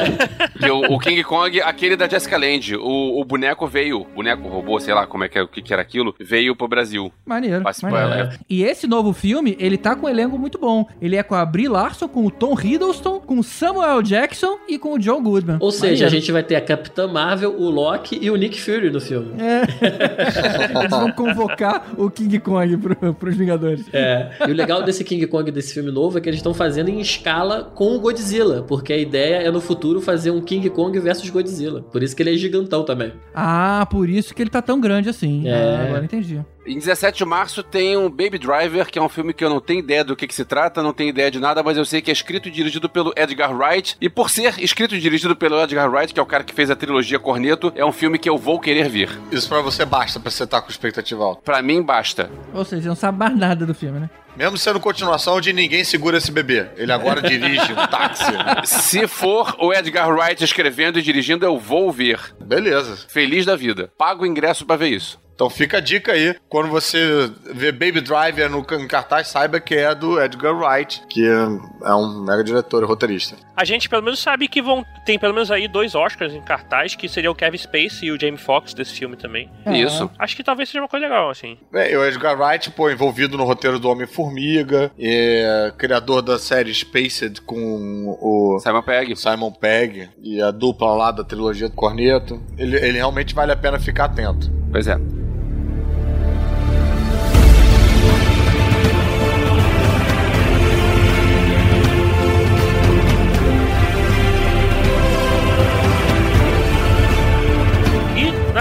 Que o, o King Kong, aquele da Jessica Lange, o, o boneco veio, o boneco robô, sei lá como é que, é- o que, que era aquilo, veio pro Brasil. Maneiro, maneiro. é. E esse novo filme, ele tá com um elenco muito bom. Ele é com a Brie Larson, com o Tom Hiddleston, com o Samuel Jackson e com o John Goodman. ou seja, Maneiro. a gente vai ter a Capitã Marvel, o Loki e o Nick Fury no filme. É. Eles vão convocar o King Kong pro, pros Vingadores. É. E o legal desse King Kong desse filme novo é que eles estão fazendo em escala com o Godzilla, porque a ideia é no futuro fazer um King Kong versus Godzilla. Por isso que ele é gigantão também. Ah, por isso que ele tá tão grande assim. É. Ah, agora entendi. Em 17 de março tem um Baby Driver, que é um filme que eu não tenho ideia do que, que se trata, não tenho ideia de nada, mas eu sei que é escrito e dirigido pelo Edgar Wright. E por ser escrito e dirigido pelo Edgar Wright, que é o cara que fez a trilogia Corneto, é um filme que eu vou querer ver. Isso pra você basta, pra você estar com expectativa alta. Pra mim, basta. Ou seja, não sabe mais nada do filme, né? Mesmo sendo continuação de Ninguém Segura Esse Bebê. Ele agora dirige um táxi. Se for o Edgar Wright escrevendo e dirigindo, eu vou ver. Beleza. Feliz da vida. Pago o ingresso pra ver isso. Então fica a dica aí. Quando você vê Baby Driver no em cartaz, saiba que é do Edgar Wright, que é um mega diretor e roteirista. A gente pelo menos sabe que vão tem pelo menos aí dois Oscars em cartaz, que seria o Kevin Spacey e o Jamie Foxx desse filme também. É. Isso. Acho que talvez seja uma coisa legal, assim. É, o Edgar Wright, pô, envolvido no roteiro do Homem-Formiga, é criador da série Spaced com o Simon Pegg. Simon Pegg e a dupla lá da trilogia do Corneto. Ele, ele realmente vale a pena ficar atento. Pois é.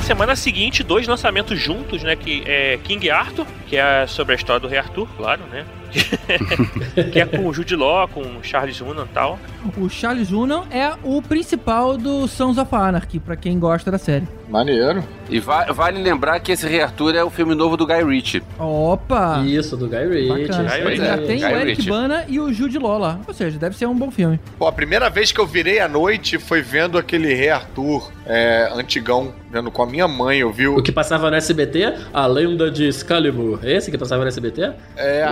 Semana seguinte, dois lançamentos juntos, né? Que é King Arthur, que é sobre a história do Rei Arthur, claro, né? que é com o Jude Law, com o Charles Hunnam e tal. O Charles Hunnam é o principal do Sons of Anarchy, pra quem gosta da série. Maneiro. E va- vale lembrar que esse Rei Arthur é o filme novo do Guy Ritchie. Opa! Isso, do Guy Ritchie. Guy Já Ritchie. tem Guy o Eric Ritchie. Bana e o Jude Law lá. Ou seja, deve ser um bom filme. Pô, a primeira vez que eu virei à noite foi vendo aquele Rei Arthur é, antigão, vendo com a minha mãe. Eu vi o. O que passava no SBT, a lenda de Excalibur. Esse que passava no SBT? É,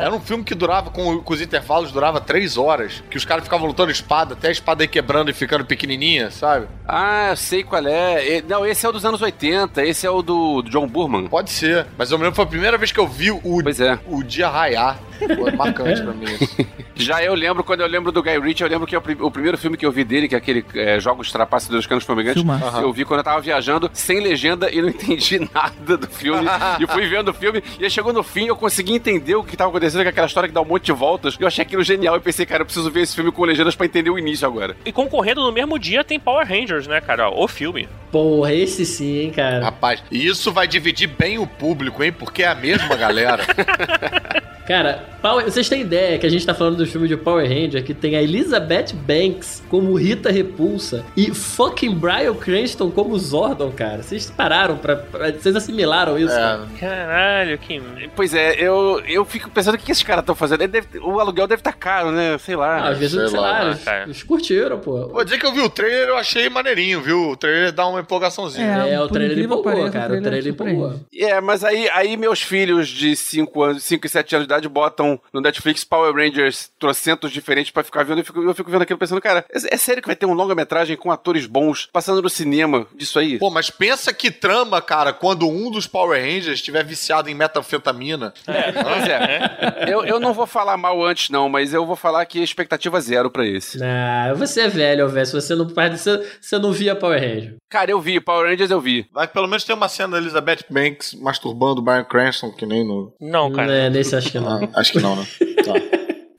era um filme que durava, com, com os intervalos, durava três horas. Que os caras ficavam lutando espada, até a espada ir quebrando e ficando pequenininha, sabe? Ah, eu sei qual é. E- Não, esse é o dos anos 80, esse é o do John Burman. Pode ser. Mas eu me lembro que foi a primeira vez que eu vi o, Pois é. o dia raiar. Foi marcante pra mim. isso. Já eu lembro, quando eu lembro do Guy Ritchie, eu lembro que o, pri- o primeiro filme que eu vi dele, que é aquele é, Jogos Trapaças dos Canos Fumegantes, eu vi quando eu tava viajando, sem legenda, e não entendi nada do filme. e fui vendo o filme, e aí chegou no fim, eu consegui entender o que tava acontecendo, que é aquela história que dá um monte de voltas. Eu achei aquilo genial, e pensei, cara, eu preciso ver esse filme com legendas pra entender o início agora. E concorrendo no mesmo dia tem Power Rangers, né, cara? O filme. Porra, esse sim, hein, cara. Rapaz, e isso vai dividir bem o público, hein? Porque é a mesma galera. Cara, Power- vocês têm ideia que a gente tá falando do filme de Power Ranger que tem a Elizabeth Banks como Rita Repulsa e fucking Brian Cranston como Zordon, cara. Vocês pararam pra. pra- vocês assimilaram isso? É, Caralho, que. Pois é, eu, eu fico pensando o que, que esses caras estão fazendo. Deve- o aluguel deve estar caro, né? Sei lá. Ah, às vezes, sei sei, lá, lá, né, eles, cara? eles curtiram, pô. Vou dizer que eu vi o trailer eu achei maneirinho, viu? O trailer dá uma empolgaçãozinha. É, É, o trailer empolgou, cara. o O trailer trailer empolgou. É, mas aí, aí meus filhos de 5 anos, 5 e 7 anos de idade botam no Netflix Power Rangers trocentos diferentes pra ficar vendo. Eu fico, eu fico vendo aquilo pensando, cara, é, é sério que vai ter um longa-metragem com atores bons passando no cinema disso aí? Pô, mas pensa que trama, cara, quando um dos Power Rangers estiver viciado em metanfetamina. Pois é. Eu, eu não vou falar mal antes, não, mas eu vou falar que expectativa zero pra esse. Ah, você é velho, velho. Se você não você, você não via Power Ranger. Cara, eu vi, Power Rangers eu vi. Mas pelo menos tem uma cena da Elizabeth Banks masturbando o Brian Cranston, que nem no. Não, cara. É, nesse acho que não. Acho que não, né? Tá.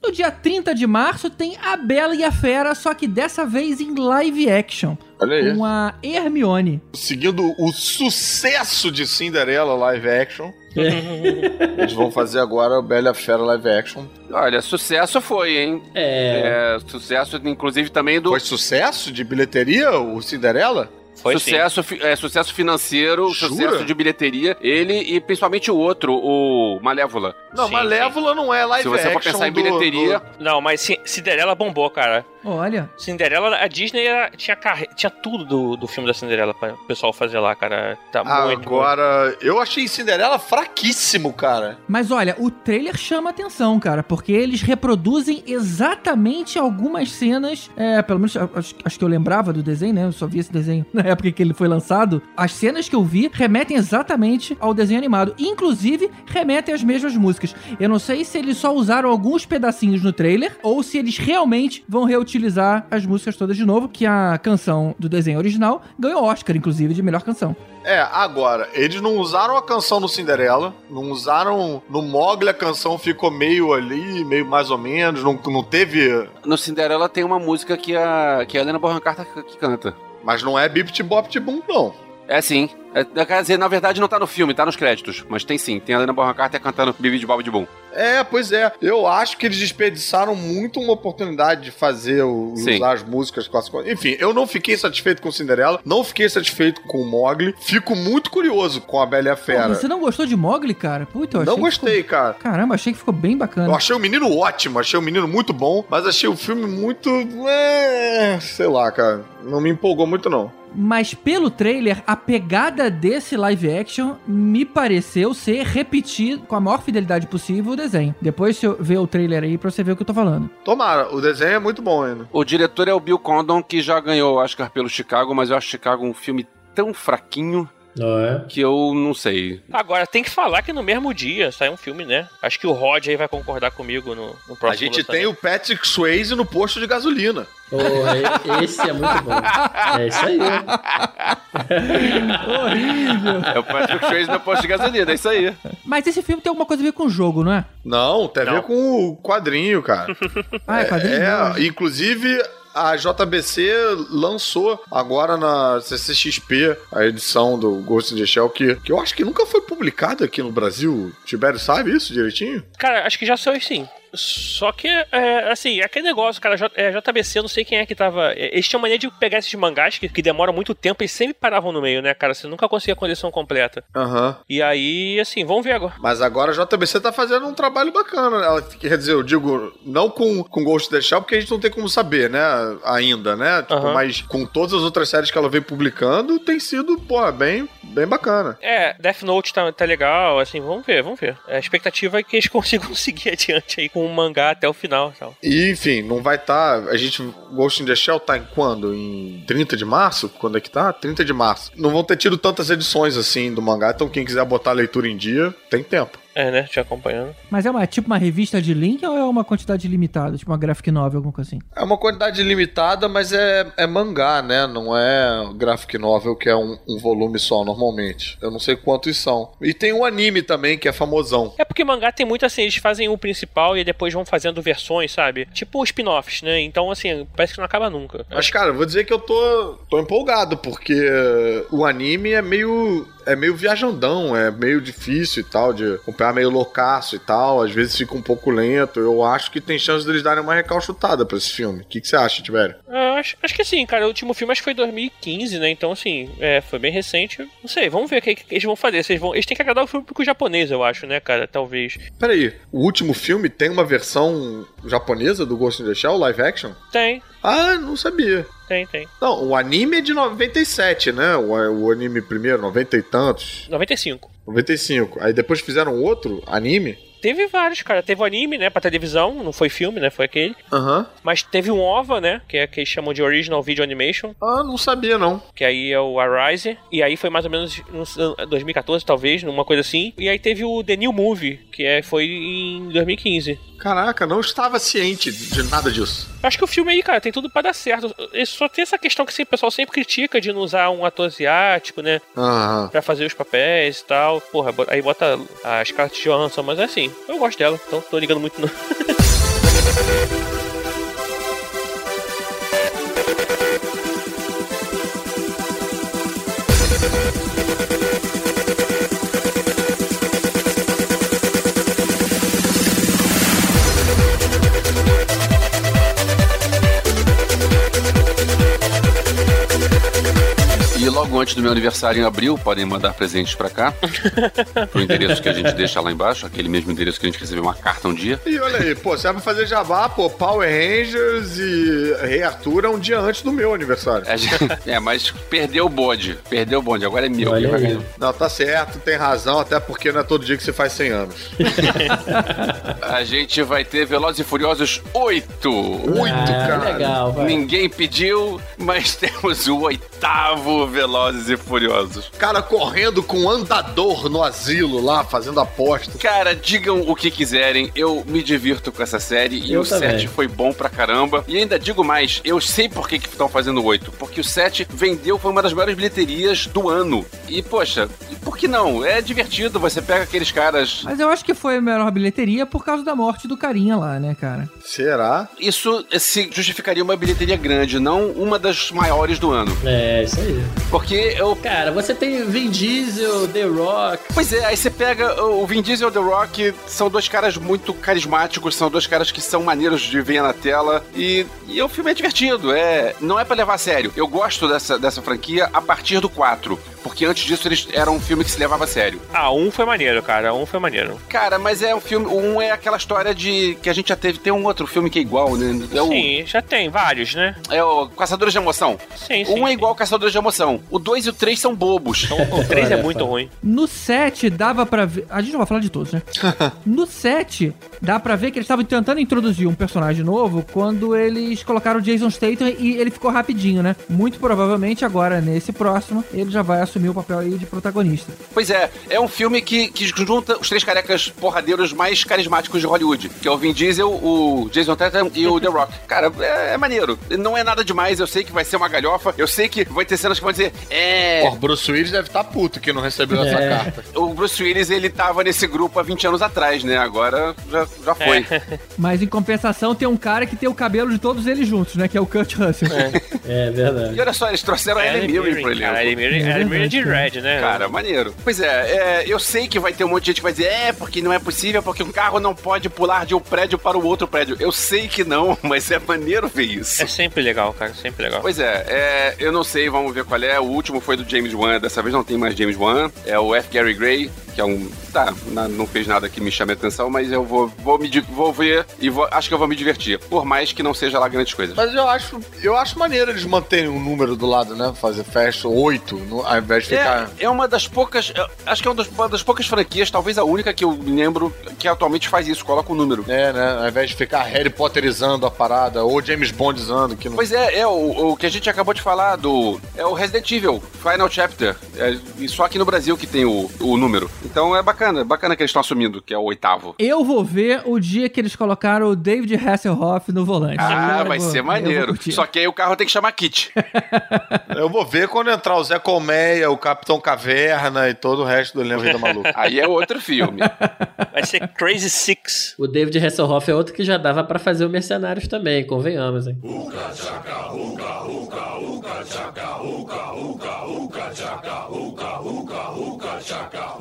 No dia 30 de março tem A Bela e a Fera, só que dessa vez em live action. Olha aí. Com a Hermione. Seguindo o sucesso de Cinderela live action, eles vão fazer agora o Bela e a Fera live action. Olha, sucesso foi, hein? É. É, sucesso, inclusive, também do. Foi sucesso de bilheteria o Cinderela? Foi sim. sucesso, fi- é, sucesso financeiro, Jura? sucesso de bilheteria. Ele e principalmente o outro, o Malévola. Não, Sim, Malévola não é live Se você for pensar em bilheteria, do- Não, mas Ci- Cinderela bombou, cara. Olha, Cinderela, a Disney era- tinha, carre... tinha tudo do, do filme da Cinderela pra o pessoal fazer lá, cara. Tá muito. Agora, eu achei Cinderela fraquíssimo, cara. mas olha, o trailer chama atenção, cara, porque eles reproduzem exatamente algumas cenas, é, pelo menos acho, acho que eu lembrava do desenho, né? Eu só vi esse desenho na época que ele foi lançado. As cenas que eu vi remetem exatamente ao desenho animado, inclusive remetem às mesmas músicas. Eu não sei se eles só usaram alguns pedacinhos no trailer ou se eles realmente vão reutilizar as músicas todas de novo, que a canção do desenho original ganhou Oscar, inclusive, de melhor canção. É, agora, eles não usaram a canção no Cinderela, não usaram no Mogli a canção ficou meio ali, meio mais ou menos, não, não teve. no Cinderela tem uma música que a, que a Helena Bonham Carter que canta. Mas não é Bipt Bop Boom, não. É sim. É, quer dizer, na verdade não tá no filme, tá nos créditos. Mas tem sim. Tem a Helena Bonham Carter cantando Bibi de Bob de Boom. É, pois é. Eu acho que eles desperdiçaram muito uma oportunidade de fazer, o, usar as músicas clássicas. Enfim, eu não fiquei satisfeito com Cinderela, não fiquei satisfeito com o Mogli. Fico muito curioso com a Bela e a Pô, Fera. você não gostou de Mogli, cara? Puta, eu achei Não gostei, cara. ficou- Caramba, achei que ficou bem bacana. Eu achei o menino ótimo, achei o menino muito bom, mas achei o filme muito. é, sei lá, cara. Não me empolgou muito, não. Mas pelo trailer, a pegada desse live action me pareceu ser repetir com a maior fidelidade possível o desenho. Depois você vê o trailer aí pra você ver o que eu tô falando. Tomara, o desenho é muito bom ainda. O diretor é o Bill Condon, que já ganhou o Oscar pelo Chicago, mas eu acho Chicago um filme tão fraquinho Não é? que eu não sei. Agora, tem que falar que no mesmo dia sai um filme, né? Acho que o Rod aí vai concordar comigo no, no próximo A gente lançamento. tem o Patrick Swayze no posto de gasolina. Porra, esse é muito bom. É isso aí. Horrível. É o Patrick Swayze no posto de gasolina, é isso aí. Mas esse filme tem alguma coisa a ver com o jogo, não é? Não, tem a ver Não. com o quadrinho, cara. Ah, é quadrinho? É, inclusive a JBC lançou agora na CCXP a edição do Ghost in the Shell que, que eu acho que nunca foi publicada aqui no Brasil. Tibério sabe isso direitinho? Cara, acho que já saiu sim. Só que, é, assim, aquele negócio, cara, J, é, JBC, eu não sei quem é que tava. é, Eles tinham mania de pegar esses mangás que, que demoram muito tempo e sempre paravam no meio, né, cara? Você nunca conseguia a coleção completa. Aham. E aí, assim, vamos ver agora. Mas agora a JBC tá fazendo um trabalho bacana. né? Ela, quer dizer, eu digo, não com, com Ghost in the Shell, porque a gente não tem como saber, né? Ainda, né? Tipo, Aham. Mas com todas as outras séries que ela vem publicando, tem sido, porra, bem, bem bacana. É, Death Note tá, tá legal, assim, vamos ver, vamos ver. A expectativa é que eles consigam seguir adiante aí com o mangá até o final tal. E, enfim, não vai estar. a gente. Ghost in the Shell tá em quando? Em 30 de março? Quando é que tá? 30 de março. Não vão ter tido tantas edições assim do mangá, então quem quiser botar a leitura em dia, tem tempo. É, né? Te acompanhando. Mas é uma, tipo uma revista de link ou é uma quantidade limitada? Tipo uma graphic novel, alguma coisa assim? É uma quantidade limitada, mas é, é mangá, né? Não é graphic novel, que é um, um volume só, normalmente. Eu não sei quantos são. E tem um anime também, que é famosão. É porque mangá tem muito assim, eles fazem o principal e depois vão fazendo versões, sabe? Tipo spin-offs, né? Então, assim, parece que não acaba nunca. Mas, cara, eu vou dizer que eu tô, tô empolgado, porque o anime é meio. É meio viajandão, é meio difícil e tal, de acompanhar meio loucaço e tal. Às vezes fica um pouco lento. Eu acho que tem chance deles darem uma recalchutada pra esse filme. O que, que você acha, Tibério? Ah, acho, acho que sim, cara. O último filme acho que foi 2015, né? Então, assim, é, foi bem recente. Não sei, vamos ver o que, que eles vão fazer. Eles, vão, eles têm que agradar o público japonês, eu acho, né, cara? Talvez. Peraí, o último filme tem uma versão japonesa do Ghost in the Shell, live action? Tem, Ah, não sabia. Tem, tem. Não, o anime é de 97, né? O, o anime primeiro, 90 e tantos. 95. 95. Aí depois fizeram outro anime. Teve vários, cara. Teve o anime, né, pra televisão, não foi filme, né, foi aquele. Aham. Mas teve um OVA, né, que é que eles chamam de Original Video Animation, Ah, não sabia não. que aí é o Arise. E aí foi mais ou menos em 2014, talvez, numa coisa assim. E aí teve o The New Movie, que é, foi em 2015. Caraca, não estava ciente de nada disso. Acho que o filme aí, cara, tem tudo pra dar certo. Só tem essa questão que assim, o pessoal sempre critica de não usar um ator asiático, né? Aham. Pra fazer os papéis e tal. Porra, aí bota a Scarlett Johansson, mas é assim, eu gosto dela, então tô ligando muito no... Logo antes do meu aniversário em abril, podem mandar presentes pra cá. pro endereço que a gente deixa lá embaixo, aquele mesmo endereço que a gente recebeu uma carta um dia. E olha aí, pô, você vai fazer jabá, pô, Power Rangers e Rei Arthur é um dia antes do meu aniversário. É, gente- é, mas perdeu o bonde. Perdeu o bonde, agora é meu. Não, tá certo, tem razão, até porque não é todo dia que você faz 100 anos. A gente vai ter Velozes e Furiosos 8. Muito, ah, cara. legal, vai. Ninguém pediu, mas temos o oitavo Velozes e Furiosos. Cara correndo com um andador no asilo lá, fazendo aposta. Cara, digam o que quiserem, eu me divirto com essa série e Eu o também. 7 foi bom pra caramba. E ainda digo mais, eu sei por que estão fazendo o 8. Porque o 7 vendeu, foi uma das maiores bilheterias do ano. E, poxa, por que não? É divertido, você pega aqueles caras. Mas eu acho que foi a melhor bilheteria por causa da morte do carinha lá, né, cara? Será? Isso se justificaria uma bilheteria grande, não uma das maiores do ano. É, isso aí. Porque porque eu. Cara, você tem Vin Diesel, The Rock. Pois é, aí você pega o Vin Diesel e o The Rock, são dois caras muito carismáticos, são dois caras que são maneiros de ver na tela e, e o filme é divertido, é, não é pra levar a sério. Eu gosto dessa, dessa franquia a partir do 4, porque antes disso eles eram um filme que se levava a sério. Ah, um foi maneiro, cara. Um foi maneiro. Cara, mas é um filme, um é aquela história de que a gente já teve, tem um outro filme que é igual, né? É o, Sim, já tem vários, né? é o Caçadores de Emoção. Sim, sim. Um é igual ao Caçadores de Emoção. O 2 e o 3 são bobos. O 3 é muito ruim. No 7 dava pra ver. A gente não vai falar de todos, né? no 7 dá pra ver que eles estavam tentando introduzir um personagem novo quando eles colocaram o Jason Statham e ele ficou rapidinho, né? Muito provavelmente agora, nesse próximo, ele já vai assumir o papel aí de protagonista. Pois é, é um filme que, que junta os três carecas porradeiros mais carismáticos de Hollywood, que é o Vin Diesel, o Jason Statham e o The Rock. Cara, é, é maneiro. Não é nada demais, eu sei que vai ser uma galhofa, eu sei que vai ter cenas que vão dizer, é... Pô, Bruce Willis deve estar puto que não recebeu essa É. carta. O Bruce Willis, ele tava nesse grupo há 20 anos atrás, né? Agora já, já foi. Mas em compensação tem um cara que tem o cabelo de todos eles juntos, né? Que é o Kurt Russell. É verdade. E olha só, eles trouxeram a Ellen Mirren pro elenco. Cara, Ellen Mirren Ellen Mirren de Red, né? Cara, maneiro. Pois é, é, eu sei que vai ter um monte de gente que vai dizer, é, porque não é possível, porque um carro não pode pular de um prédio para o outro prédio. Eu sei que não, mas é maneiro ver isso. É sempre legal, cara. Sempre legal. Pois é, é, eu não sei, vamos ver qual é. O último foi do James Wan, dessa vez não tem mais James Wan. É o F. Gary Gray, que é um. Tá, não fez nada que me chame a atenção, mas eu vou, vou, me, vou ver e vou- acho que eu vou me divertir. Por mais que não seja lá grandes coisas. Mas eu acho, eu acho maneiro eles manterem um número do lado, né? Fazer festa 8, no- ao invés de ficar. É, é uma das poucas. Acho que é uma das, uma das poucas franquias, talvez a única que eu lembro que atualmente faz isso, coloca o número. É, né? Ao invés de ficar Harry Potterizando a parada, ou James Bondizando, que não. Pois é, é o, o que a gente acabou de falar do. É o Resident Evil, Final Chapter. É, e só aqui no Brasil que tem o, o número. Então é bacana, bacana que eles estão assumindo, que é o oitavo. Eu vou ver o dia que eles colocaram o David Hasselhoff no volante. Ah, Eu vai vou- ser maneiro. Só que aí o carro tem que chamar Kit. Eu vou ver quando entrar o Zé Colmeia, o Capitão Caverna e todo o resto do elenco da maluca. Aí é outro filme. Vai ser Crazy Six. O David Hasselhoff é outro que já dava pra fazer o Mercenários também, convenhamos, hein? I can't stop this feeling.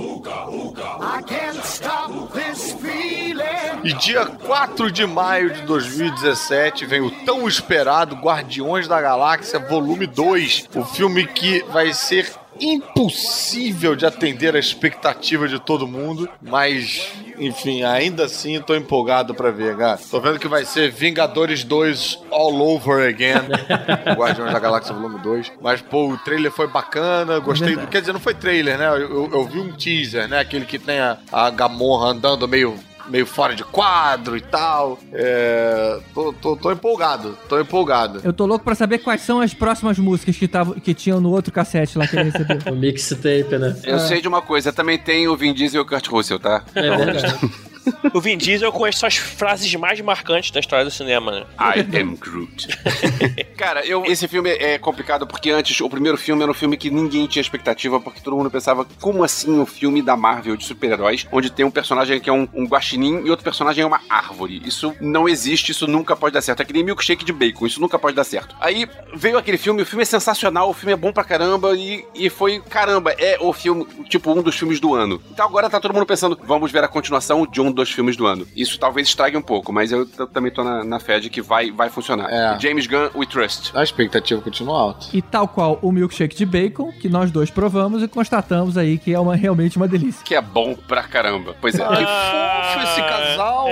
E dia 4 de maio de 2017 vem o tão esperado Guardiões da Galáxia Volume 2. O filme que vai ser impossível de atender a expectativa de todo mundo, mas enfim, ainda assim tô empolgado pra ver, cara. Tô vendo que vai ser Vingadores 2 all over again. Guardiões da Galáxia Volume 2. Mas pô, o trailer foi bacana, gostei do, quer dizer, não foi trailer, né? Eu, eu- eu vi um teaser, né? Aquele que tem a, a Gamorra andando meio meio fora de quadro e tal. É, tô, tô, tô empolgado, tô empolgado. Eu tô louco pra saber quais são as próximas músicas que, tavam, que tinham no outro cassete lá que ele recebeu. O mixtape, né? Eu sei de uma coisa, também tem o Vin Diesel e o Kurt Russell, tá? É verdade. O Vin Diesel com as suas frases mais marcantes da história do cinema, né? I am Groot. Cara, eu, esse filme é complicado porque antes, o primeiro filme era um filme que ninguém tinha expectativa, porque todo mundo pensava, como assim um filme da Marvel de super-heróis, onde tem um personagem que é um, um guaxinim e outro personagem é uma árvore. Isso não existe, isso nunca pode dar certo. É que nem milkshake de bacon, isso nunca pode dar certo. Aí veio aquele filme, o filme é sensacional, o filme é bom pra caramba e, e foi, caramba, é o filme, tipo, um dos filmes do ano. Então agora tá todo mundo pensando, vamos ver a continuação de um dos filmes do ano. Isso talvez estrague um pouco, mas eu também tô na, na fé de que vai, vai funcionar. É. James Gunn, we trust. A expectativa continua alta. E tal qual o milkshake de bacon, que nós dois provamos e constatamos aí que é uma, realmente uma delícia. Que é bom pra caramba. Pois é. Que fofo esse casal!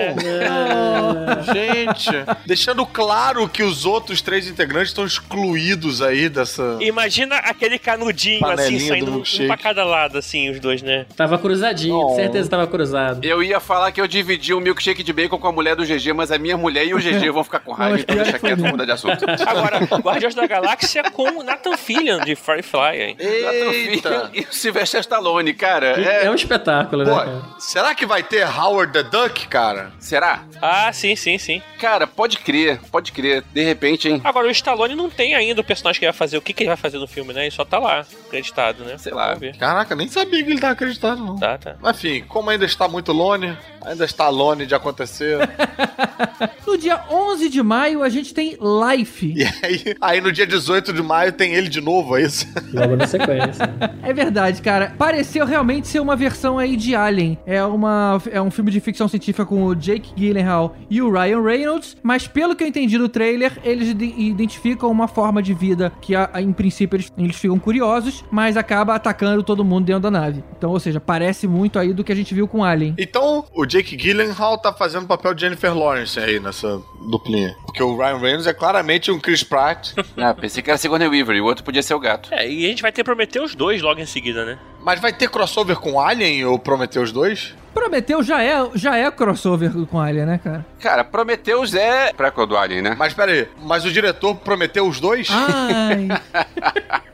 Ah, gente, deixando claro que os outros três integrantes estão excluídos aí dessa. Imagina aquele canudinho Panelinha assim, do saindo um pra cada lado, assim, os dois, né? Tava cruzadinho, Oh. certeza tava cruzado. Eu ia falar que eu dividi o milkshake de bacon com a mulher do GG, mas a minha mulher e o GG vão ficar com raiva, então deixa quieto, mudar de assunto. Agora, Guardiões da Galáxia com Nathan Fillion de Firefly, hein? Eita. E o Sylvester Stallone, cara. É, É... um espetáculo, né? Pô, cara? será que vai ter Howard the Duck, cara? Será? Ah, sim, sim, sim. Cara, pode crer, pode crer. De repente, hein? Agora, o Stallone não tem ainda o personagem que ele vai fazer. O que, que ele vai fazer no filme, né? Ele só tá lá, acreditado, né? Sei lá. Caraca, nem sabia que ele tava acreditado, não. Tá, tá. Mas, Enfim, como ainda está muito lone, Ainda está Stallone de acontecer. No dia 11 de maio, a gente tem Life. E aí, aí no dia 18 de maio tem ele de novo, é isso? Logo na sequência. É verdade, cara. Pareceu realmente ser uma versão aí de Alien. É, uma, é um filme de ficção científica com o Jake Gyllenhaal e o Ryan Reynolds, mas pelo que eu entendi do trailer, eles ide- identificam uma forma de vida que, a- a- em princípio, eles, eles ficam curiosos, mas acaba atacando todo mundo dentro da nave. Então, ou seja, parece muito aí do que a gente viu com Alien. Então, o Jake Gyllenhaal tá fazendo o papel de Jennifer Lawrence aí nessa duplinha. Porque o Ryan Reynolds é claramente um Chris Pratt. Ah, pensei que era Sigourney Weaver e o outro podia ser o gato. É, e a gente vai ter Prometeu os dois logo em seguida, né? Mas vai ter crossover com Alien ou Prometeu os dois? Prometeu já é, já é crossover com Alien, né, cara? Cara, Prometheus é prequel do Alien, né? Mas pera aí, mas o diretor prometeu os dois? Ai,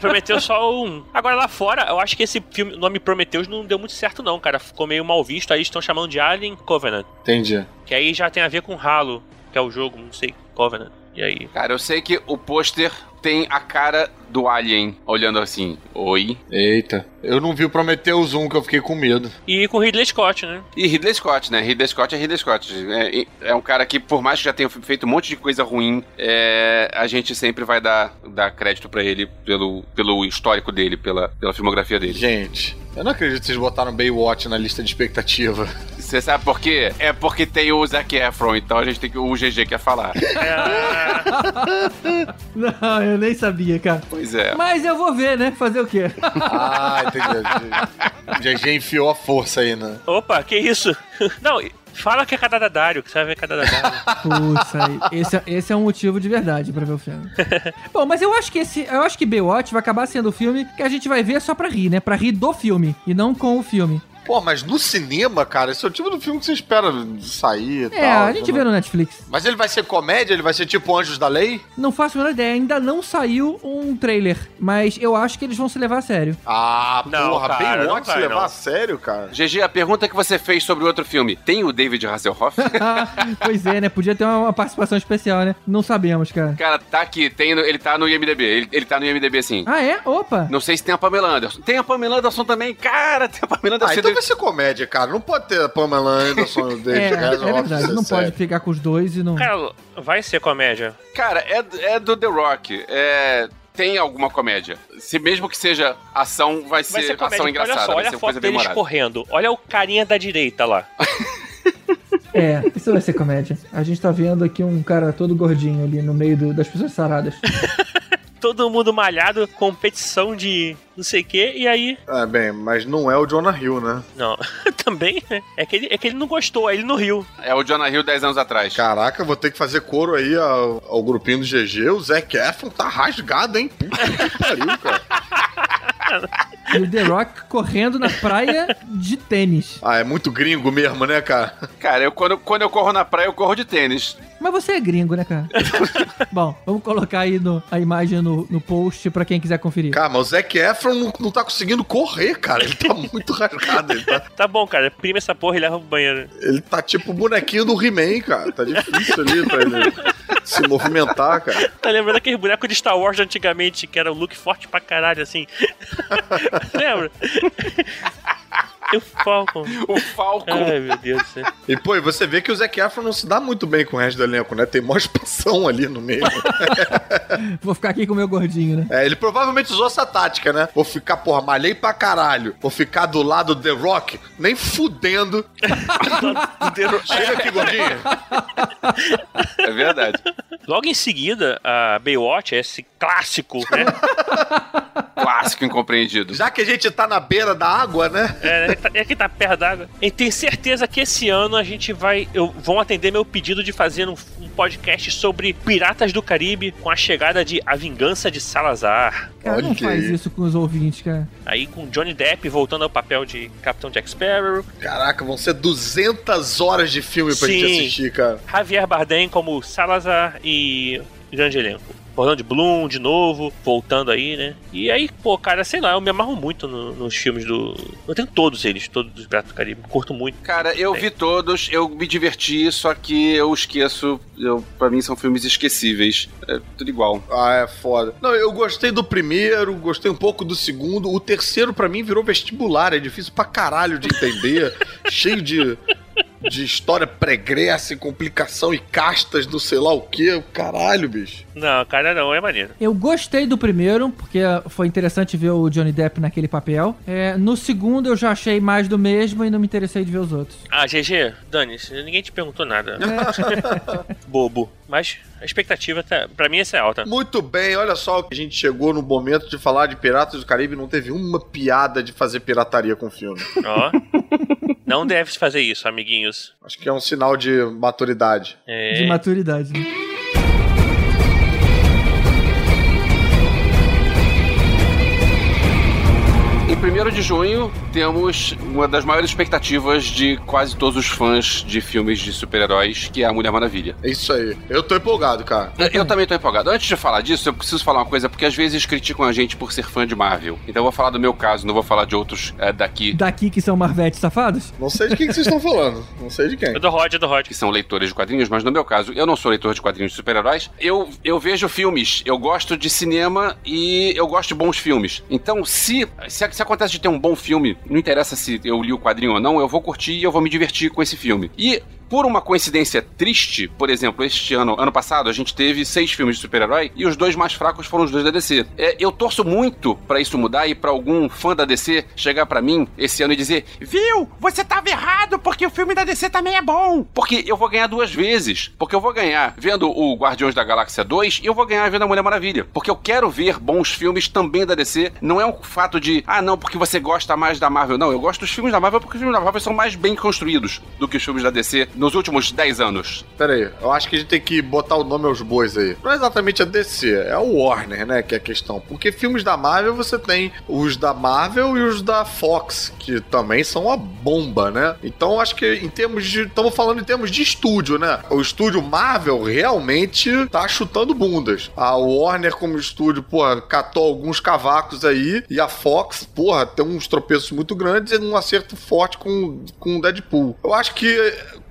prometeu só um. Agora lá fora, eu acho que esse filme, o nome Prometheus não deu muito certo, não, cara. Ficou meio mal visto, aí estão chamando de Alien Covenant. Entendi. Que aí já tem a ver com Halo, que é o jogo, não sei, Covenant. E aí? Cara, eu sei que o pôster tem a cara do Alien olhando assim. Oi. Eita. Eu não vi o Prometheus 1 que eu fiquei com medo. E com Ridley Scott, né? E Ridley Scott, né? Ridley Scott é Ridley Scott. É, é um cara que, por mais que já tenha feito um monte de coisa ruim, é, a gente sempre vai dar, dar crédito pra ele pelo, pelo histórico dele, pela, pela filmografia dele. Gente, eu não acredito que vocês botaram Baywatch na lista de expectativa. Você sabe por quê? É porque tem o Zac Efron, então a gente tem que. O GG quer falar. não, eu nem sabia, cara. Pois é. Mas eu vou ver, né? Fazer o quê? Ah, entendi. GG enfiou a força aí, né? Opa, que isso? Não, fala que é Cadadadário, que você vai ver Cadadadário. Putz, aí, esse, é- esse é um motivo de verdade pra ver o filme. Bom, mas eu acho que esse. Eu acho que Baywatch vai acabar sendo o filme que a gente vai ver só pra rir, né? Pra rir do filme e não com o filme. Pô, mas no cinema, cara, esse é o tipo do filme que você espera sair e É, tal. a gente vê no Netflix. Mas ele vai ser comédia? Ele vai ser tipo Anjos da Lei? Não faço a menor ideia, ainda não saiu um trailer, mas eu acho que eles vão se levar a sério. Ah, Não, porra, cara, não Baywatch se vai, levar não. a sério, cara? GG, a pergunta que você fez sobre o outro filme, tem o David Hasselhoff? pois é, né? Podia ter uma, uma participação especial, né? Não sabemos, cara. Cara, tá aqui, tem ele tá no IMDB, ele, ele tá no IMDB sim. Ah, é? Opa! Não sei se tem a Pamela Anderson. Tem a Pamela Anderson também, cara, tem a Pamela Anderson. Ah, então vai ser comédia, cara. Não pode ter a Pamela Anderson e É, David é Hasselhoff verdade, ser não pode ficar com os dois e não. Cara, vai ser comédia. Cara, é, é do The Rock, é... Tem alguma comédia. Se mesmo que seja ação, vai, Vai ser, ser comédia. ação engraçada. Olha só, vai olha ser a foto deles memorada. correndo. Olha o carinha da direita lá. É, isso vai ser comédia. A gente tá vendo aqui um cara todo gordinho ali no meio do- das pessoas saradas. Todo mundo malhado, competição de não sei o que, e aí. É, bem, mas não é o Jonah Hill, né? Não. Também né? é que, ele, é que ele não gostou, aí ele não riu. É o Jonah Hill 10 anos atrás. Caraca, vou ter que fazer coro aí ao, ao grupinho do GG. O Zac Efron tá rasgado, hein? Puta que pariu, cara. E o The Rock correndo na praia de tênis. Ah, é muito gringo mesmo, né, cara? Cara, eu, quando, quando eu corro na praia, eu corro de tênis. Mas você é gringo, né, cara? Bom, vamos colocar aí no- a imagem no, no post pra quem quiser conferir. Cara, mas o Zac Efron não, não tá conseguindo correr, cara. Ele tá muito rasgado. Ele tá, Tá bom, cara, prima essa porra e leva pro banheiro. ele tá tipo o bonequinho do He-Man, cara. Tá difícil ali pra ele se movimentar, cara. Tá lembrando aquele boneco de Star Wars antigamente, que era o look forte pra caralho, assim. Lembra? E o Falcon. O Falcon. Ai, meu Deus do céu. E, pô, e você vê que o Zac Efron não se dá muito bem com o resto do elenco, né? Tem mó expansão ali no meio. Vou ficar aqui com o meu gordinho, né? É, ele provavelmente usou essa tática, né? Vou ficar, porra, malhei pra caralho. Vou ficar do lado do The Rock, nem fudendo. Chega aqui, gordinho. É verdade. Logo em seguida, a Baywatch é esse clássico, né? Clássico incompreendido. Já que a gente tá na beira da água, né? É, é tá- é que tá perto d'água. E tenho certeza que esse ano a gente vai. Eu, vão atender meu pedido de fazer um, um podcast sobre Piratas do Caribe com a chegada de A Vingança de Salazar. Cara, não faz aí. isso com os ouvintes, cara. Aí com Johnny Depp voltando ao papel de Capitão Jack Sparrow. Caraca, vão ser 200 horas de filme pra gente Sim. assistir, cara. Javier Bardem como Salazar e grande elenco. Orlando Bloom de novo, voltando aí, né? E aí, pô, cara, sei lá, eu me amarro muito no- nos filmes do. Eu tenho todos eles, todos dos Piratas do Caribe. Curto muito. Cara, eu vi todos, eu me diverti, só que eu esqueço. Eu, pra mim são filmes esquecíveis. É tudo igual. Ah, é foda. Não, eu gostei do primeiro, gostei um pouco do segundo. O terceiro, pra mim, virou vestibular. É difícil pra caralho de entender. cheio de, de história pregressa e complicação e castas do sei lá o que. Caralho, bicho. Não, cara, não, é maneiro. Eu gostei do primeiro, porque foi interessante ver o Johnny Depp naquele papel. É, no segundo eu já achei mais do mesmo e não me interessei de ver os outros. Ah, GG, Dani, ninguém te perguntou nada. Bobo. Mas a expectativa, tá, pra mim, essa é alta. Muito bem, olha só que a gente chegou no momento de falar de Piratas do Caribe e não teve uma piada de fazer pirataria com o filme. Ó. Não deve se fazer isso, amiguinhos. Acho que é um sinal de maturidade. É. De maturidade. né? Em 1 de junho, temos uma das maiores expectativas de quase todos os fãs de filmes de super-heróis, que é a Mulher Maravilha. É isso aí. Eu tô empolgado, cara. Eu também tô empolgado. Antes de falar disso, eu preciso falar uma coisa, porque às vezes criticam a gente por ser fã de Marvel. Então eu vou falar do meu caso, não vou falar de outros é, daqui Daqui que são Marvetes safados? Não sei de quem que vocês estão falando. Não sei de quem. É do Rod, é do Rod. que são leitores de quadrinhos, mas no meu caso, eu não sou leitor de quadrinhos de super-heróis. Eu, eu vejo filmes, eu gosto de cinema e eu gosto de bons filmes. Então, se, se, se acontece de ter um bom filme, não interessa se eu li o quadrinho ou não, eu vou curtir e eu vou me divertir com esse filme. E por uma coincidência triste, por exemplo, este ano, ano passado, a gente teve seis filmes de super-herói e os dois mais fracos foram os dois da DC. É, eu torço muito pra isso mudar e pra algum fã da DC chegar pra mim esse ano e dizer: Viu, você tava errado porque o filme da DC também é bom. Porque eu vou ganhar duas vezes. Porque eu vou ganhar vendo o Guardiões da Galáxia 2 e eu vou ganhar vendo a Mulher Maravilha. Porque eu quero ver bons filmes também da DC. Não é um fato de, ah, não, porque você gosta mais da Marvel. Não, eu gosto dos filmes da Marvel porque os filmes da Marvel são mais bem construídos do que os filmes da DC nos últimos 10 anos. Pera aí, eu acho que a gente tem que botar o nome aos bois aí. Não é exatamente a DC, é o Warner, né, que é a questão. Porque filmes da Marvel você tem os da Marvel e os da Fox, que também são uma bomba, né? Então acho que em termos de. Estamos falando em termos de estúdio, né? O estúdio Marvel realmente tá chutando bundas. A Warner, como estúdio, porra, catou alguns cavacos aí. E a Fox, porra, tem uns tropeços muito grandes e um acerto forte com, com o Deadpool. Eu acho que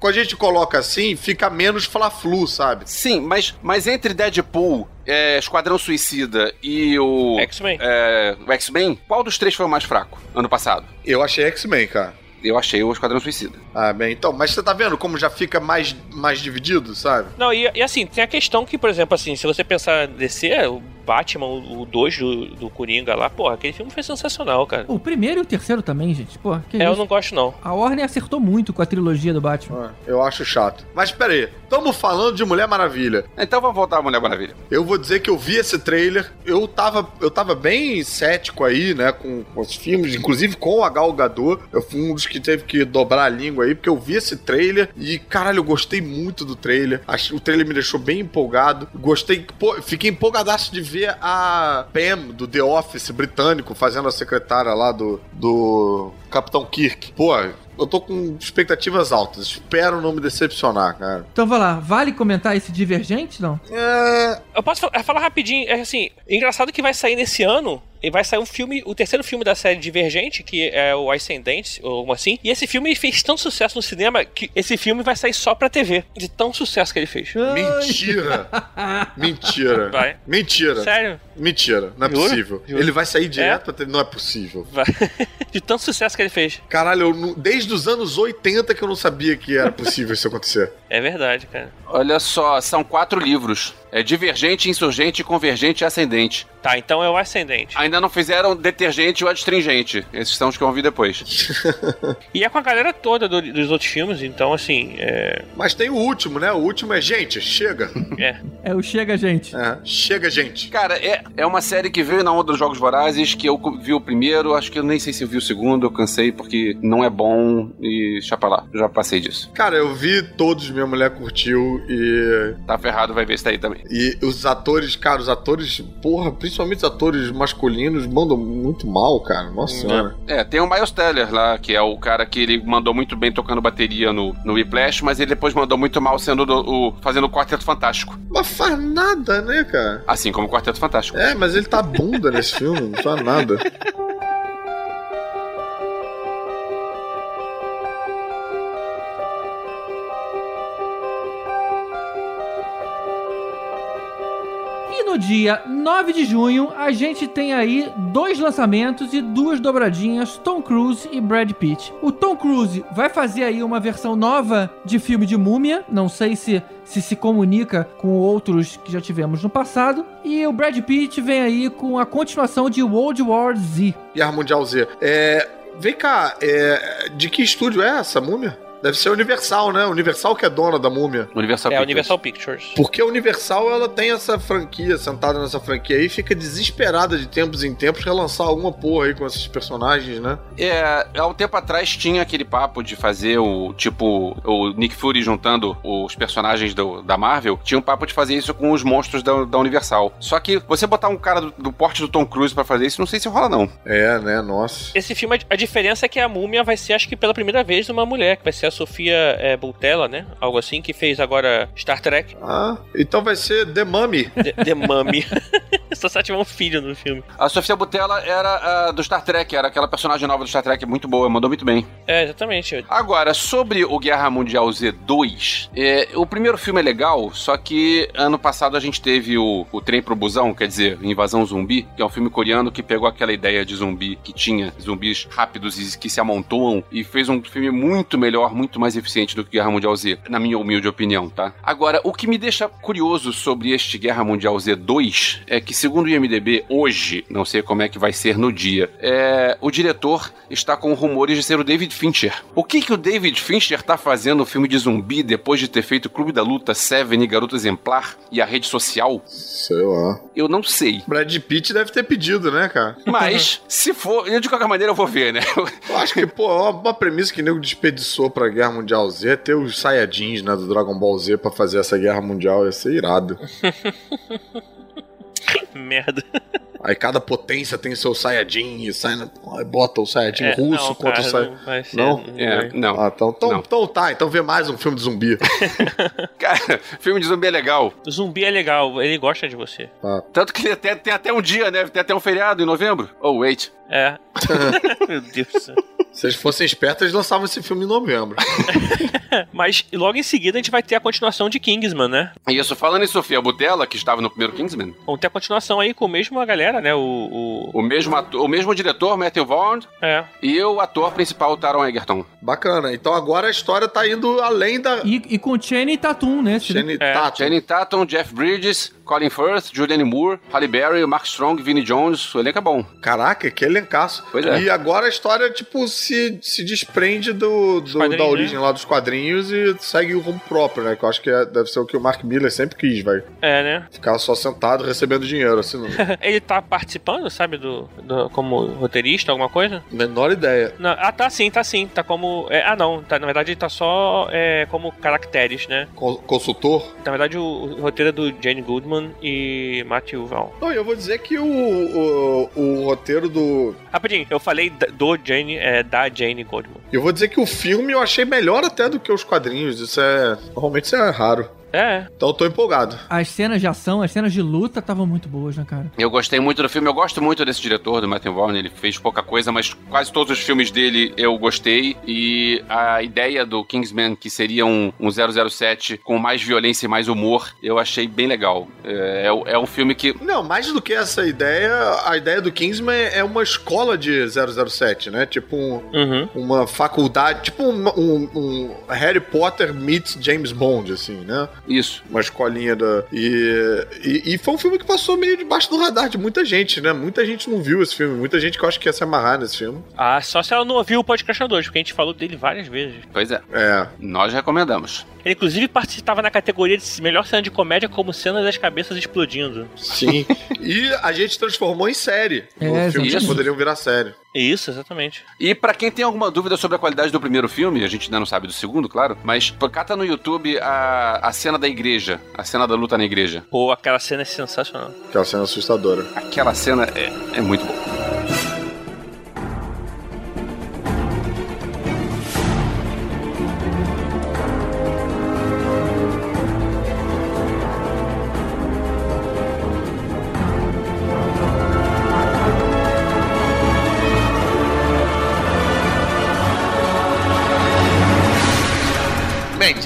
quando a gente coloca assim, fica menos fla-flu, sabe? Sim, mas, mas entre Deadpool, é, Esquadrão Suicida e o. X-Men. é, o X-Men, qual dos três foi o mais fraco ano passado? Eu achei X-Men, cara. Eu achei o Esquadrão Suicida. Ah, bem, então, mas você tá vendo como já fica mais, mais dividido, sabe? Não, e, e assim, tem a questão que, por exemplo, assim, se você pensar o Batman, o 2 do, do Coringa lá, porra, aquele filme foi sensacional, cara. O primeiro e o terceiro também, gente. Pô, que É, eu isso? não gosto não. A Warner acertou muito com a trilogia do Batman. Ah, Eu acho chato. Mas pera aí, estamos falando de Mulher Maravilha. Então vamos voltar à Mulher Maravilha. Eu vou dizer que eu vi esse trailer, eu tava, eu tava bem cético aí, né, com, com os filmes, inclusive com a Gal Gadot. Eu fui um dos que teve que dobrar a língua aí, porque eu vi esse trailer e, caralho, eu gostei muito do trailer. Acho, o trailer me deixou bem empolgado. Gostei, pô, fiquei empolgadaço de ver a Pam do The Office britânico fazendo a secretária lá do, do Capitão Kirk. Pô, eu tô com expectativas altas. Espero não me decepcionar, cara. Então vai lá, vale comentar esse Divergente, não? É, Eu posso falar, falar rapidinho, é assim, engraçado que vai sair nesse ano, e vai sair um filme, o terceiro filme da série Divergente, que é o Ascendente, ou algo assim. E esse filme fez tanto sucesso no cinema que esse filme vai sair só pra TV, de tão sucesso que ele fez. Mentira! Mentira! Vai. Mentira! Sério? Mentira, não é Juro? possível. Juro. Ele vai sair direto É? pra TV. Não é possível. Vai. De tanto sucesso que ele fez. Caralho, eu não- desde os anos 80 que eu não sabia que era possível isso acontecer. É verdade, cara. Olha só, são quatro livros. É Divergente, Insurgente, Convergente e Ascendente. Tá, então é o Ascendente. Ainda não fizeram Detergente ou Adstringente. Esses são os que eu vou vir depois. E é com a galera toda do- dos outros filmes, então assim, é. Mas tem o último, né? O último é gente, chega. é. É o Chega Gente. É, chega, gente. Cara, é, é uma série que veio na onda dos Jogos Vorazes, que eu vi o primeiro, acho que eu nem sei se eu vi o segundo, eu cansei porque não é bom e pra lá, já passei disso. Cara, eu vi todos, minha mulher curtiu e. Tá ferrado, vai ver isso daí também. E os atores, cara, os atores, porra, principalmente os atores masculinos, mandam muito mal, cara. Nossa senhora. É, tem o Miles Teller lá, que é o cara que ele mandou muito bem tocando bateria no, no Whiplash, mas ele depois mandou muito mal sendo do- o, fazendo o Quarteto Fantástico. Mas faz nada, né, cara? Assim como o Quarteto Fantástico. É, mas ele tá bunda nesse filme, não faz nada. no dia 9 de junho, a gente tem aí dois lançamentos e duas dobradinhas, Tom Cruise e Brad Pitt. O Tom Cruise vai fazer aí uma versão nova de filme de múmia, não sei se se, se comunica com outros que já tivemos no passado. E o Brad Pitt vem aí com a continuação de World War Z. Guerra Mundial Z. É. Vem cá, é, de que estúdio é essa múmia? Deve ser Universal, né? Universal que é dona da múmia. Universal É a Pictures. Universal Pictures. Porque a Universal ela tem essa franquia, sentada nessa franquia aí, fica desesperada de tempos em tempos relançar alguma porra aí com esses personagens, né? É, há um tempo atrás tinha aquele papo de fazer o tipo o Nick Fury juntando os personagens do- da Marvel. Tinha um papo de fazer isso com os monstros da, da Universal. Só que você botar um cara do, do porte do Tom Cruise pra fazer isso, não sei se rola, não. É, né? Nossa. Esse filme, a diferença é que a múmia vai ser, acho que pela primeira vez, uma mulher, que vai ser a Sofia é, Boutella, né? Algo assim, que fez agora Star Trek. Ah, então vai ser The Mummy. The, The Mummy. Só se tiver um filho no filme. A Sofia Butella era a do Star Trek, era aquela personagem nova do Star Trek muito boa, mandou muito bem. É, exatamente. Agora, sobre o Guerra Mundial Z2, é, o primeiro filme é legal, só que ano passado a gente teve o, o Trem pro Busão, quer dizer, Invasão Zumbi, que é um filme coreano que pegou aquela ideia de zumbi que tinha zumbis rápidos e que se amontoam e fez um filme muito melhor, muito mais eficiente do que Guerra Mundial Z, na minha humilde opinião, tá? Agora, o que me deixa curioso sobre este Guerra Mundial Z2 é que, segundo o IMDB, hoje, não sei como é que vai ser no dia, é, o diretor está com rumores de ser o David Fincher. O que que o David Fincher tá fazendo no filme de zumbi depois de ter feito Clube da Luta, Seven e Garota Exemplar e a rede social? Sei lá. Eu não sei. Brad Pitt deve ter pedido, né, cara? Mas, se for, eu de qualquer maneira eu vou ver, né? Eu acho que, pô, uma, uma premissa que o nego desperdiçou pra Guerra Mundial Z ter os Saiyajins, né, do Dragon Ball Z pra fazer essa Guerra Mundial. Ia ser irado. Merda. Aí cada potência tem seu Saiyajin e sai bota o Saiyajin É, russo não, contra cara, o Saiyajin. não vai ser, Não? É, não. Ah, então, então, Não. então tá, então vê mais um filme de zumbi. Cara, filme de zumbi é legal. O zumbi é legal, ele gosta de você. Tanto que até, tem até um dia, né? Tem até um feriado em novembro. Oh, wait. É. Meu Deus do céu. Se eles fossem espertos, eles lançavam esse filme em novembro. Mas logo em seguida a gente vai ter a continuação de Kingsman, né? Isso, falando em Sofia Butella, que estava no primeiro Kingsman, Vamos ter a continuação aí com a mesma galera, né? O. o... o mesmo, ator, o mesmo diretor, Matthew Vaughn, É. e o ator principal, o Taron Egerton. Bacana. Então agora a história tá indo além da E, e com Channing Tatum né? Channing É. Tatum. Channing Tatum, Jeff Bridges, Colin Firth, Julianne Moore, Halle Berry, Mark Strong, Vinnie Jones. O elenco é bom. Caraca, que elencaço. Pois é. E agora a história, tipo, se, se desprende do, do- da origem né? lá dos quadrinhos e segue o rumo próprio, né? Que eu acho que é- deve ser o que o Mark Miller sempre quis, vai. É, né? Ficar só sentado recebendo dinheiro, assim, não. Ele tá participando, sabe, do, do- como roteirista, alguma coisa? Menor ideia. Não, ah, tá sim, tá sim. Tá como. é, ah, não. Tá, na verdade, ele tá só é, como caracteres, né? Con- Consultor? Na verdade, o, o roteiro é do Jane Goodman e Matthew Vaughn. Não, eu vou dizer que o, o, o roteiro do. Rapidinho, eu falei da- do Jane, é, da Jane Goodman. Eu vou dizer que o filme eu achei melhor até do que os quadrinhos. Isso é. Normalmente isso é raro. É, Então eu tô empolgado. As cenas de ação, as cenas de luta estavam muito boas, né, cara? Eu gostei muito do filme, eu gosto muito desse diretor, do Matthew Vaughn, ele fez pouca coisa, mas quase todos os filmes dele eu gostei, e a ideia do Kingsman, que seria um, um 007 com mais violência e mais humor, eu achei bem legal. É, é, é um filme que... Não, mais do que essa ideia, a ideia do Kingsman é uma escola de 007, né? Tipo um, uhum. uma faculdade, tipo um, um- um Harry Potter meets James Bond, assim, né? Isso. Uma escolinha da. E, e, e foi um filme que passou meio debaixo do radar de muita gente, né? Muita gente não viu esse filme, muita gente que eu acho que ia se amarrar nesse filme. Ah, só se ela não ouviu o podcast 2, porque a gente falou dele várias vezes. Pois é, É. nós recomendamos. Ele, inclusive, participava na categoria de melhor cena de comédia como cena das cabeças explodindo. Sim. e a gente transformou em série. É, no filme que exatamente. poderiam virar série. Isso, exatamente. E pra quem tem alguma dúvida sobre a qualidade do primeiro filme, a gente ainda não sabe do segundo, claro, mas cata no YouTube a, a cena da igreja, a cena da luta na igreja. Pô, aquela cena é sensacional. Que é uma cena assustadora. Aquela cena é, é muito boa.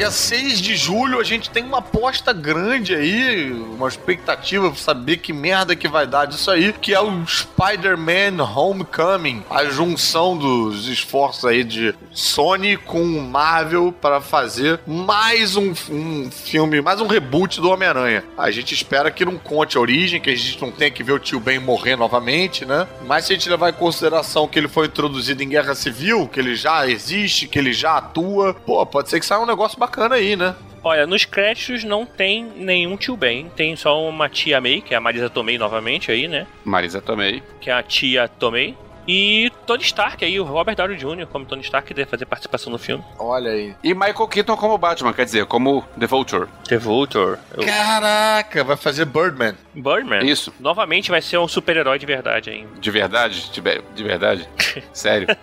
Dia 6 de julho a gente tem uma aposta grande aí, uma expectativa pra saber que merda que vai dar disso aí, que é o Spider-Man Homecoming, a junção dos esforços aí de Sony com Marvel para fazer mais um, um filme, mais um reboot do Homem-Aranha. A gente espera que não conte a origem, que a gente não tenha que ver o tio Ben morrer novamente, né? Mas se a gente levar em consideração que ele foi introduzido em Guerra Civil, que ele já existe, que ele já atua, pô, pode ser que saia um negócio bacana aí, né? Olha, nos créditos não tem nenhum tio Ben, tem só uma tia May, que é a Marisa Tomei novamente aí, né? Marisa também. Que é a tia Tomei. E Tony Stark aí, o Robert Downey Jr. como Tony Stark, que deve fazer participação no filme. Olha aí. E Michael Keaton como Batman, quer dizer, como The Vulture. The Vulture. Eu- Caraca, vai fazer Birdman. Birdman. Isso. Novamente vai ser um super-herói de verdade ainda. De verdade? De verdade? Sério?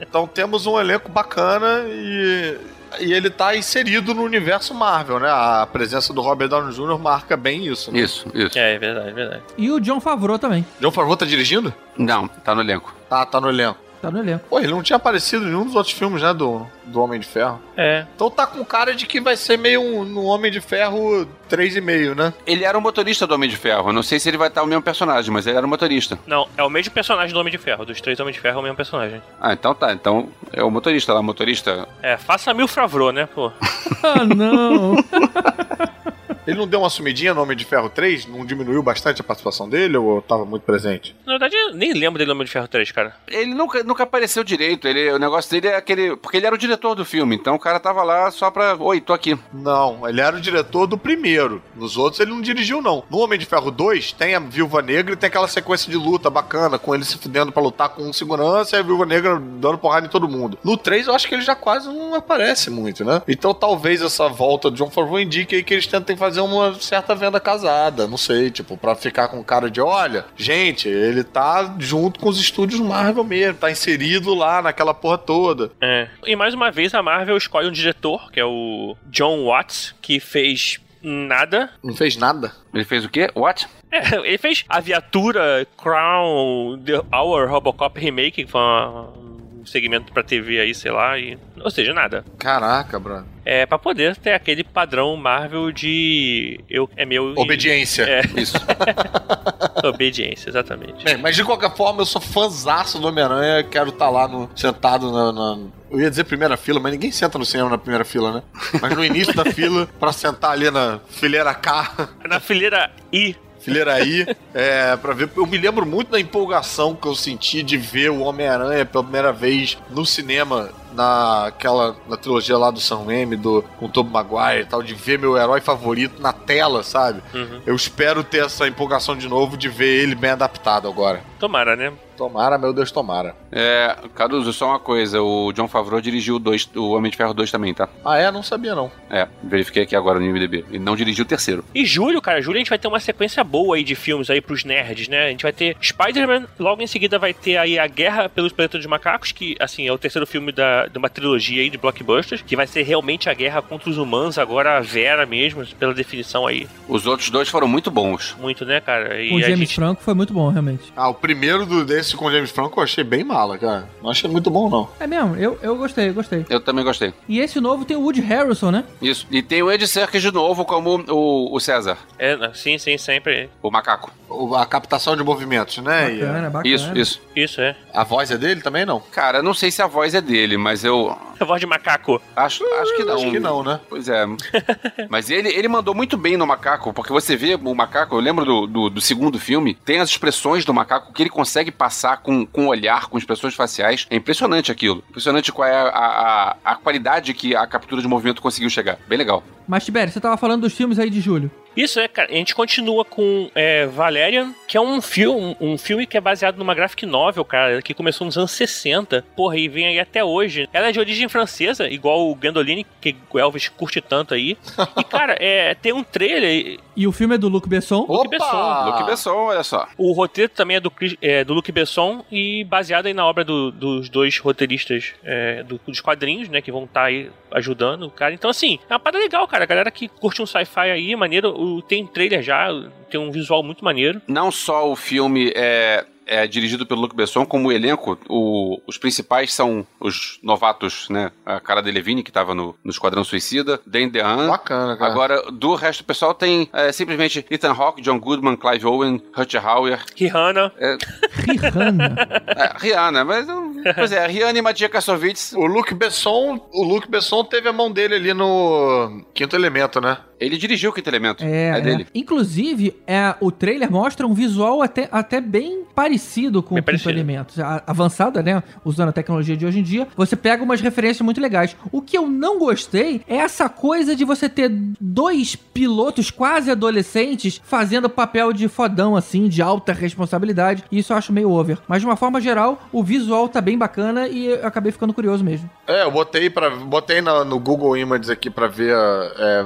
Então temos um elenco bacana e, e ele tá inserido no universo Marvel, né? A presença do Robert Downey Jr. marca bem isso, né? Isso, isso. É, é verdade, é verdade. E o John Favreau também. John Favreau tá dirigindo? Não, tá no elenco. Tá, tá no elenco. Tá no elenco. Pô, ele não tinha aparecido em nenhum dos outros filmes, né, do, do Homem de Ferro. É. Então tá com cara de que vai ser meio um, no Homem de Ferro 3,5, né? Ele era o motorista do Homem de Ferro. Não sei se ele vai estar o mesmo personagem, mas ele era o motorista. Não, é o mesmo personagem do Homem de Ferro. Dos três Homens de Ferro é o mesmo personagem. Ah, então tá. Então é o motorista lá, motorista. É, faça mil Favreau, né, pô? Ah, não. Ele não deu uma sumidinha no Homem de Ferro 3? Não diminuiu bastante a participação dele ou tava muito presente? Na verdade, eu nem lembro dele no Homem de Ferro 3, cara. Ele nunca, nunca apareceu direito. Ele, o negócio dele é aquele. Porque ele era o diretor do filme, então o cara tava lá só pra. Oi, tô aqui. Não, ele era o diretor do primeiro. Nos outros ele não dirigiu, não. No Homem de Ferro 2, tem a Viúva Negra e tem aquela sequência de luta bacana, com ele se fudendo pra lutar com segurança e a Viúva Negra dando porrada em todo mundo. No 3, eu acho que ele já quase não aparece muito, né? Então talvez essa volta de John Favreau indique aí que eles tentem fazer uma certa venda casada, não sei, tipo, pra ficar com cara de, olha, gente, ele tá junto com os estúdios Marvel mesmo, tá inserido lá naquela porra toda. É. E mais uma vez a Marvel escolhe um diretor, que é o John Watts, que fez nada. Não fez nada. Ele fez o quê? What? É, ele fez a viatura Crown The Our Robocop Remake, que foi uma- um segmento pra TV aí, sei lá, e, ou seja, nada. Caraca, Bruno. É pra poder ter aquele padrão Marvel de eu é meu e- Obediência. É, Isso. obediência, exatamente. Bem, mas de qualquer forma, eu sou fãzaço do Homem-Aranha, quero estar lá no, sentado na, na- Eu ia dizer primeira fila, mas ninguém senta no cinema na primeira fila, né? Mas no início da fila, pra sentar ali na fileira K, Na fileira I, fileira I, é, pra ver. Eu me lembro muito da empolgação que eu senti de ver o Homem-Aranha pela primeira vez no cinema. Naquela, na trilogia lá do Sam Raimi, do, com o Tobey Maguire e tal, de ver meu herói favorito na tela, sabe? Uhum. Eu espero ter essa empolgação de novo de ver ele bem adaptado agora. tomara, né? Tomara, meu Deus, tomara. É, Caruso, só uma coisa. O John Favreau dirigiu o, dois, o Homem de Ferro 2 também, tá? Ah, é? Não sabia, não. É, verifiquei aqui agora no IMDB. Ele não dirigiu o terceiro. E julho, cara, julho a gente vai ter uma sequência boa aí de filmes aí pros nerds, né? A gente vai ter Spider-Man, logo em seguida vai ter aí a Guerra pelos Planetas dos Macacos, que, assim, é o terceiro filme da, de uma trilogia aí de blockbusters, que vai ser realmente a guerra contra os humanos, agora a Vera mesmo, pela definição aí. Os outros dois foram muito bons. Muito, né, cara? E Com o James gente... Franco foi muito bom, realmente. Ah, o primeiro do, desse com o James Franco eu achei bem mala, cara. Não achei muito bom, não. É mesmo, eu, eu gostei, eu gostei. Eu também gostei. E esse novo tem o Woody Harrelson, né? Isso. E tem o Ed Serkis de novo como o, o César, É, sim, sim, sempre. o macaco. O- A captação de movimentos, né? E Bacana, bacana. Isso, isso. Isso, é. a, voz é dele também, não? Cara, eu não sei se a voz é dele, mas eu A voz de macaco. acho, acho que não. Acho que não, né? Pois é. Mas ele, ele mandou muito bem no macaco, porque você vê o macaco, eu lembro do, do, do segundo filme, tem as expressões do macaco que ele consegue passar com, com o olhar, com expressões faciais. É impressionante aquilo. Impressionante qual é a, a, a qualidade que a captura de movimento conseguiu chegar. Bem legal. Mas, Tibério, você tava falando dos filmes aí de julho. Isso é, cara. A gente continua com é, Valerian, que é um filme, um filme que é baseado numa graphic novel, cara, que começou nos anos 60. Porra, e vem aí até hoje. Ela é de origem francesa, igual o Gandolini, que o Elvis curte tanto aí. E, cara, é, tem um trailer. E o filme é do Luc Besson. Luc Besson. Luke Besson, olha só. O roteiro também é do, é, do Luc Besson e baseado aí na obra do- dos dois roteiristas é, do- dos quadrinhos, né? Que vão estar aí ajudando o cara. Então, assim, é uma parada legal, cara. A galera que curte um sci-fi aí, maneiro. O- Tem trailer já, tem um visual muito maneiro. Não só o filme é, é dirigido pelo Luc Besson, como elenco, o- os principais são os novatos, né? A cara de Levine, que tava no, no Esquadrão Suicida, Dan DeHaan. Bacana, cara. Agora, do resto do pessoal tem é, simplesmente Ethan Hawke, John Goodman, Clive Owen, Rutger Hauer, Rihanna. Rihanna. é, Rihanna, mas... Pois é, Rihanna e Matia Kassovitz, O Luke Besson, o Luke Besson teve a mão dele ali no Quinto Elemento, né? Ele dirigiu o Quinto Elemento. É, É, é. dele. Inclusive, é, o trailer mostra um visual até, até bem parecido com Bem o Quinto parecido. Elementos. A- Avançada, né? Usando a tecnologia de hoje em dia. Você pega umas referências muito legais. O que eu não gostei é essa coisa de você ter dois pilotos quase adolescentes fazendo papel de fodão, assim, de alta responsabilidade. E isso eu acho meio over. Mas de uma forma geral, o visual tá bem bacana e eu acabei ficando curioso mesmo. É, eu botei, pra, botei na- no Google Images aqui pra ver é,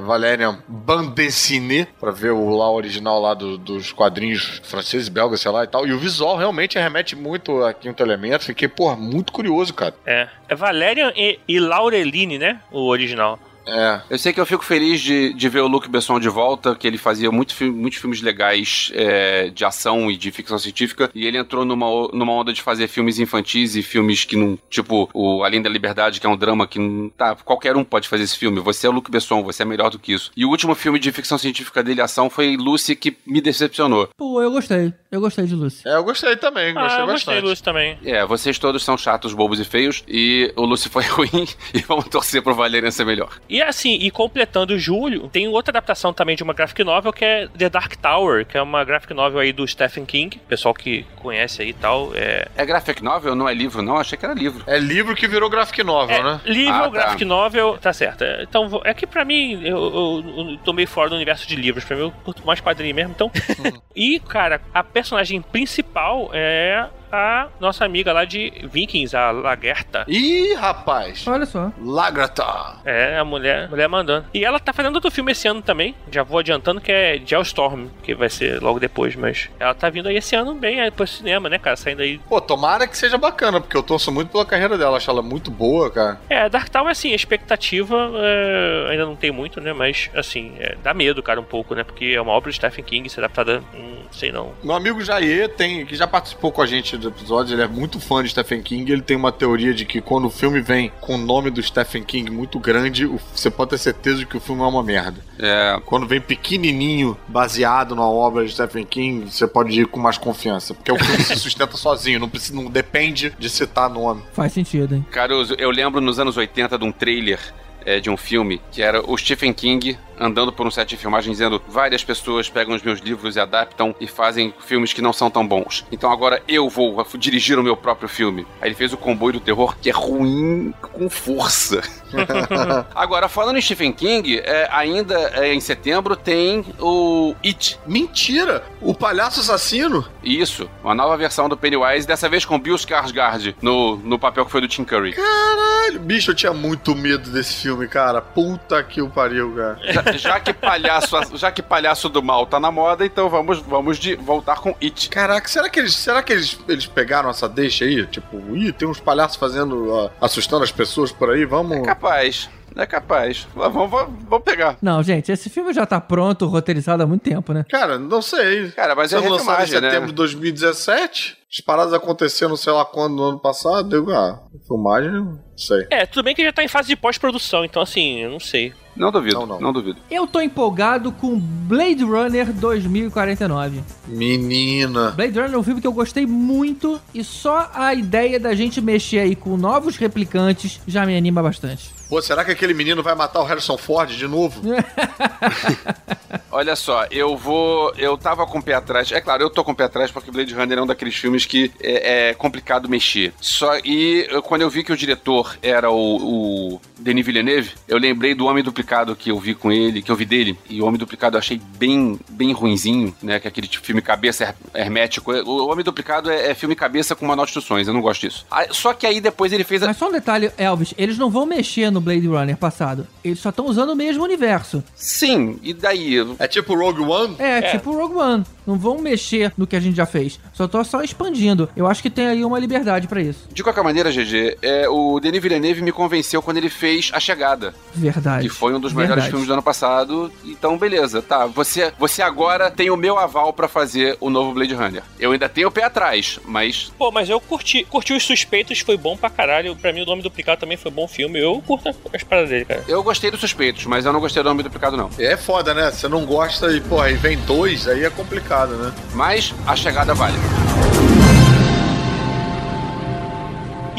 Valérian Bandessiné, pra ver o lá original lá do- dos quadrinhos franceses, belgas, sei lá e tal. E o visual realmente remete muito a Quinto Elemento. Fiquei, porra, muito curioso, cara. É. É Valerian e, e Laureline, né? O original. É. Eu sei que eu fico feliz de, de ver o Luc Besson de volta, que ele fazia muito muitos filmes legais é, de ação e de ficção científica, e ele entrou numa, numa onda de fazer filmes infantis e filmes que não. Tipo, o Além da Liberdade, que é um drama que não. Tá, qualquer um pode fazer esse filme. Você é o Luc Besson, você é melhor do que isso. E o último filme de ficção científica dele, ação, foi Lucy, que me decepcionou. Pô, eu gostei. Eu gostei de Lucy. É, eu gostei também, Ah, gostei eu gostei bastante. do Lúcio também. É, vocês todos são chatos, bobos e feios, e o Lucy foi ruim, e vamos torcer pro Valerian ser melhor. E assim, e completando julho, tem outra adaptação também de uma graphic novel que é The Dark Tower, que é uma graphic novel aí do Stephen King, pessoal que conhece aí e tal. É, É graphic novel, não é livro, não? Achei que era livro. É livro que virou graphic novel, é né? livro, Ah, tá. graphic novel, tá certo. Então, é que pra mim, eu, eu, eu tô meio fora do universo de livros, pra mim eu curto mais quadrinho mesmo, então... e, cara, a personagem principal é a nossa amiga lá de Vikings, a Lagerta. Ih, rapaz. Olha só. Lagrata. É, a mulher, mulher mandando. E ela tá fazendo outro filme esse ano também. Já vou adiantando que é Geostorm, que vai ser logo depois, mas ela tá vindo aí esse ano bem aí pro cinema, né, cara? Saindo aí. Pô, tomara que seja bacana, porque eu torço muito pela carreira dela. Acho ela muito boa, cara. É, Dark Tower, assim, a expectativa é, ainda não tem muito, né? Mas, assim, é, dá medo, cara, um pouco, né? Porque é uma obra de Stephen King, ser adaptada, não sei não. Meu amigo Jair tem, que já participou com a gente do episódio, ele é muito fã de Stephen King. Ele tem uma teoria de que quando o filme vem com o nome do Stephen King muito grande, o- você pode ter certeza de que o filme é uma merda. É, Quando vem pequenininho, baseado numa obra de Stephen King, você pode ir com mais confiança, porque o filme se sustenta sozinho, não, precisa, não depende de citar nome. Faz sentido, hein? Caruso, eu lembro nos anos 80 de um trailer é, de um filme que era o Stephen King andando por um set de filmagem dizendo várias pessoas pegam os meus livros e adaptam e fazem filmes que não são tão bons. Então agora eu vou dirigir o meu próprio filme. Aí ele fez o Comboio do Terror, que é ruim com força. agora, falando em Stephen King, é, ainda é, em setembro tem o It. Mentira! O palhaço assassino? Isso, uma nova versão do Pennywise, dessa vez com Bill Skarsgård no, no papel que foi do Tim Curry. Caralho, bicho, eu tinha muito medo desse filme, cara. Puta que o pariu, cara. Já, que palhaço, já que palhaço do mal tá na moda, então vamos, vamos de voltar com It. Caraca, será que eles, será que eles, eles pegaram essa deixa aí? Tipo, ih, tem uns palhaços fazendo, ó, assustando as pessoas por aí, vamos. É capaz, é capaz. Vamos, vamos, vamos pegar. Não, gente, esse filme já tá pronto, roteirizado há muito tempo, né? Cara, não sei. Cara, mas é Sendo lançado em né? setembro de 2017? As paradas aconteceram sei lá quando no ano passado. Eu, ah, filmagem, não sei. É, tudo bem que já tá em fase de pós-produção, então assim, eu não sei. Não duvido, Não, não, não. duvido. Eu tô empolgado com Blade Runner 2049. Menina. Blade Runner é um filme que eu gostei muito e só a ideia da gente mexer aí com novos replicantes já me anima bastante. Pô, será que aquele menino vai matar o Harrison Ford de novo? Olha só, eu vou. Eu tava com o pé atrás. É claro, eu tô com o pé atrás porque Blade Runner é um daqueles filmes que é, é complicado mexer. Só e eu- quando eu vi que o diretor era o, o Denis Villeneuve, eu lembrei do Homem Duplicado que eu vi com ele, que eu vi dele. E o Homem Duplicado eu achei bem, bem ruinzinho, né? Que é aquele tipo filme cabeça her- hermético. O Homem Duplicado é, é filme cabeça com manual de instruções, eu não gosto disso. Ah, Só que aí depois ele fez a. Mas só um detalhe, Elvis, eles não vão mexer no Blade Runner passado. Eles só estão usando o mesmo universo. Sim, e daí? É tipo Rogue One? É, É. tipo Rogue One. Não vão mexer no que a gente já fez. Só tô só expandindo. Eu acho que tem aí uma liberdade pra isso. De qualquer maneira, GG, é, o Denis Villeneuve me convenceu quando ele fez A Chegada. Verdade. Que foi um dos melhores Verdade. filmes do ano passado. Então, beleza, tá. Você, você agora tem o meu aval pra fazer o novo Blade Runner. Eu ainda tenho o pé atrás, mas Pô, mas eu curti. Curti os suspeitos, foi bom pra caralho. Pra mim, o nome duplicado também foi bom filme. Eu curto as paradas dele, cara. eu gostei dos suspeitos, mas eu não gostei do nome duplicado, não. É foda, né? Você não gosta e, pô, aí vem dois, aí é complicado, né? Mas a chegada vale.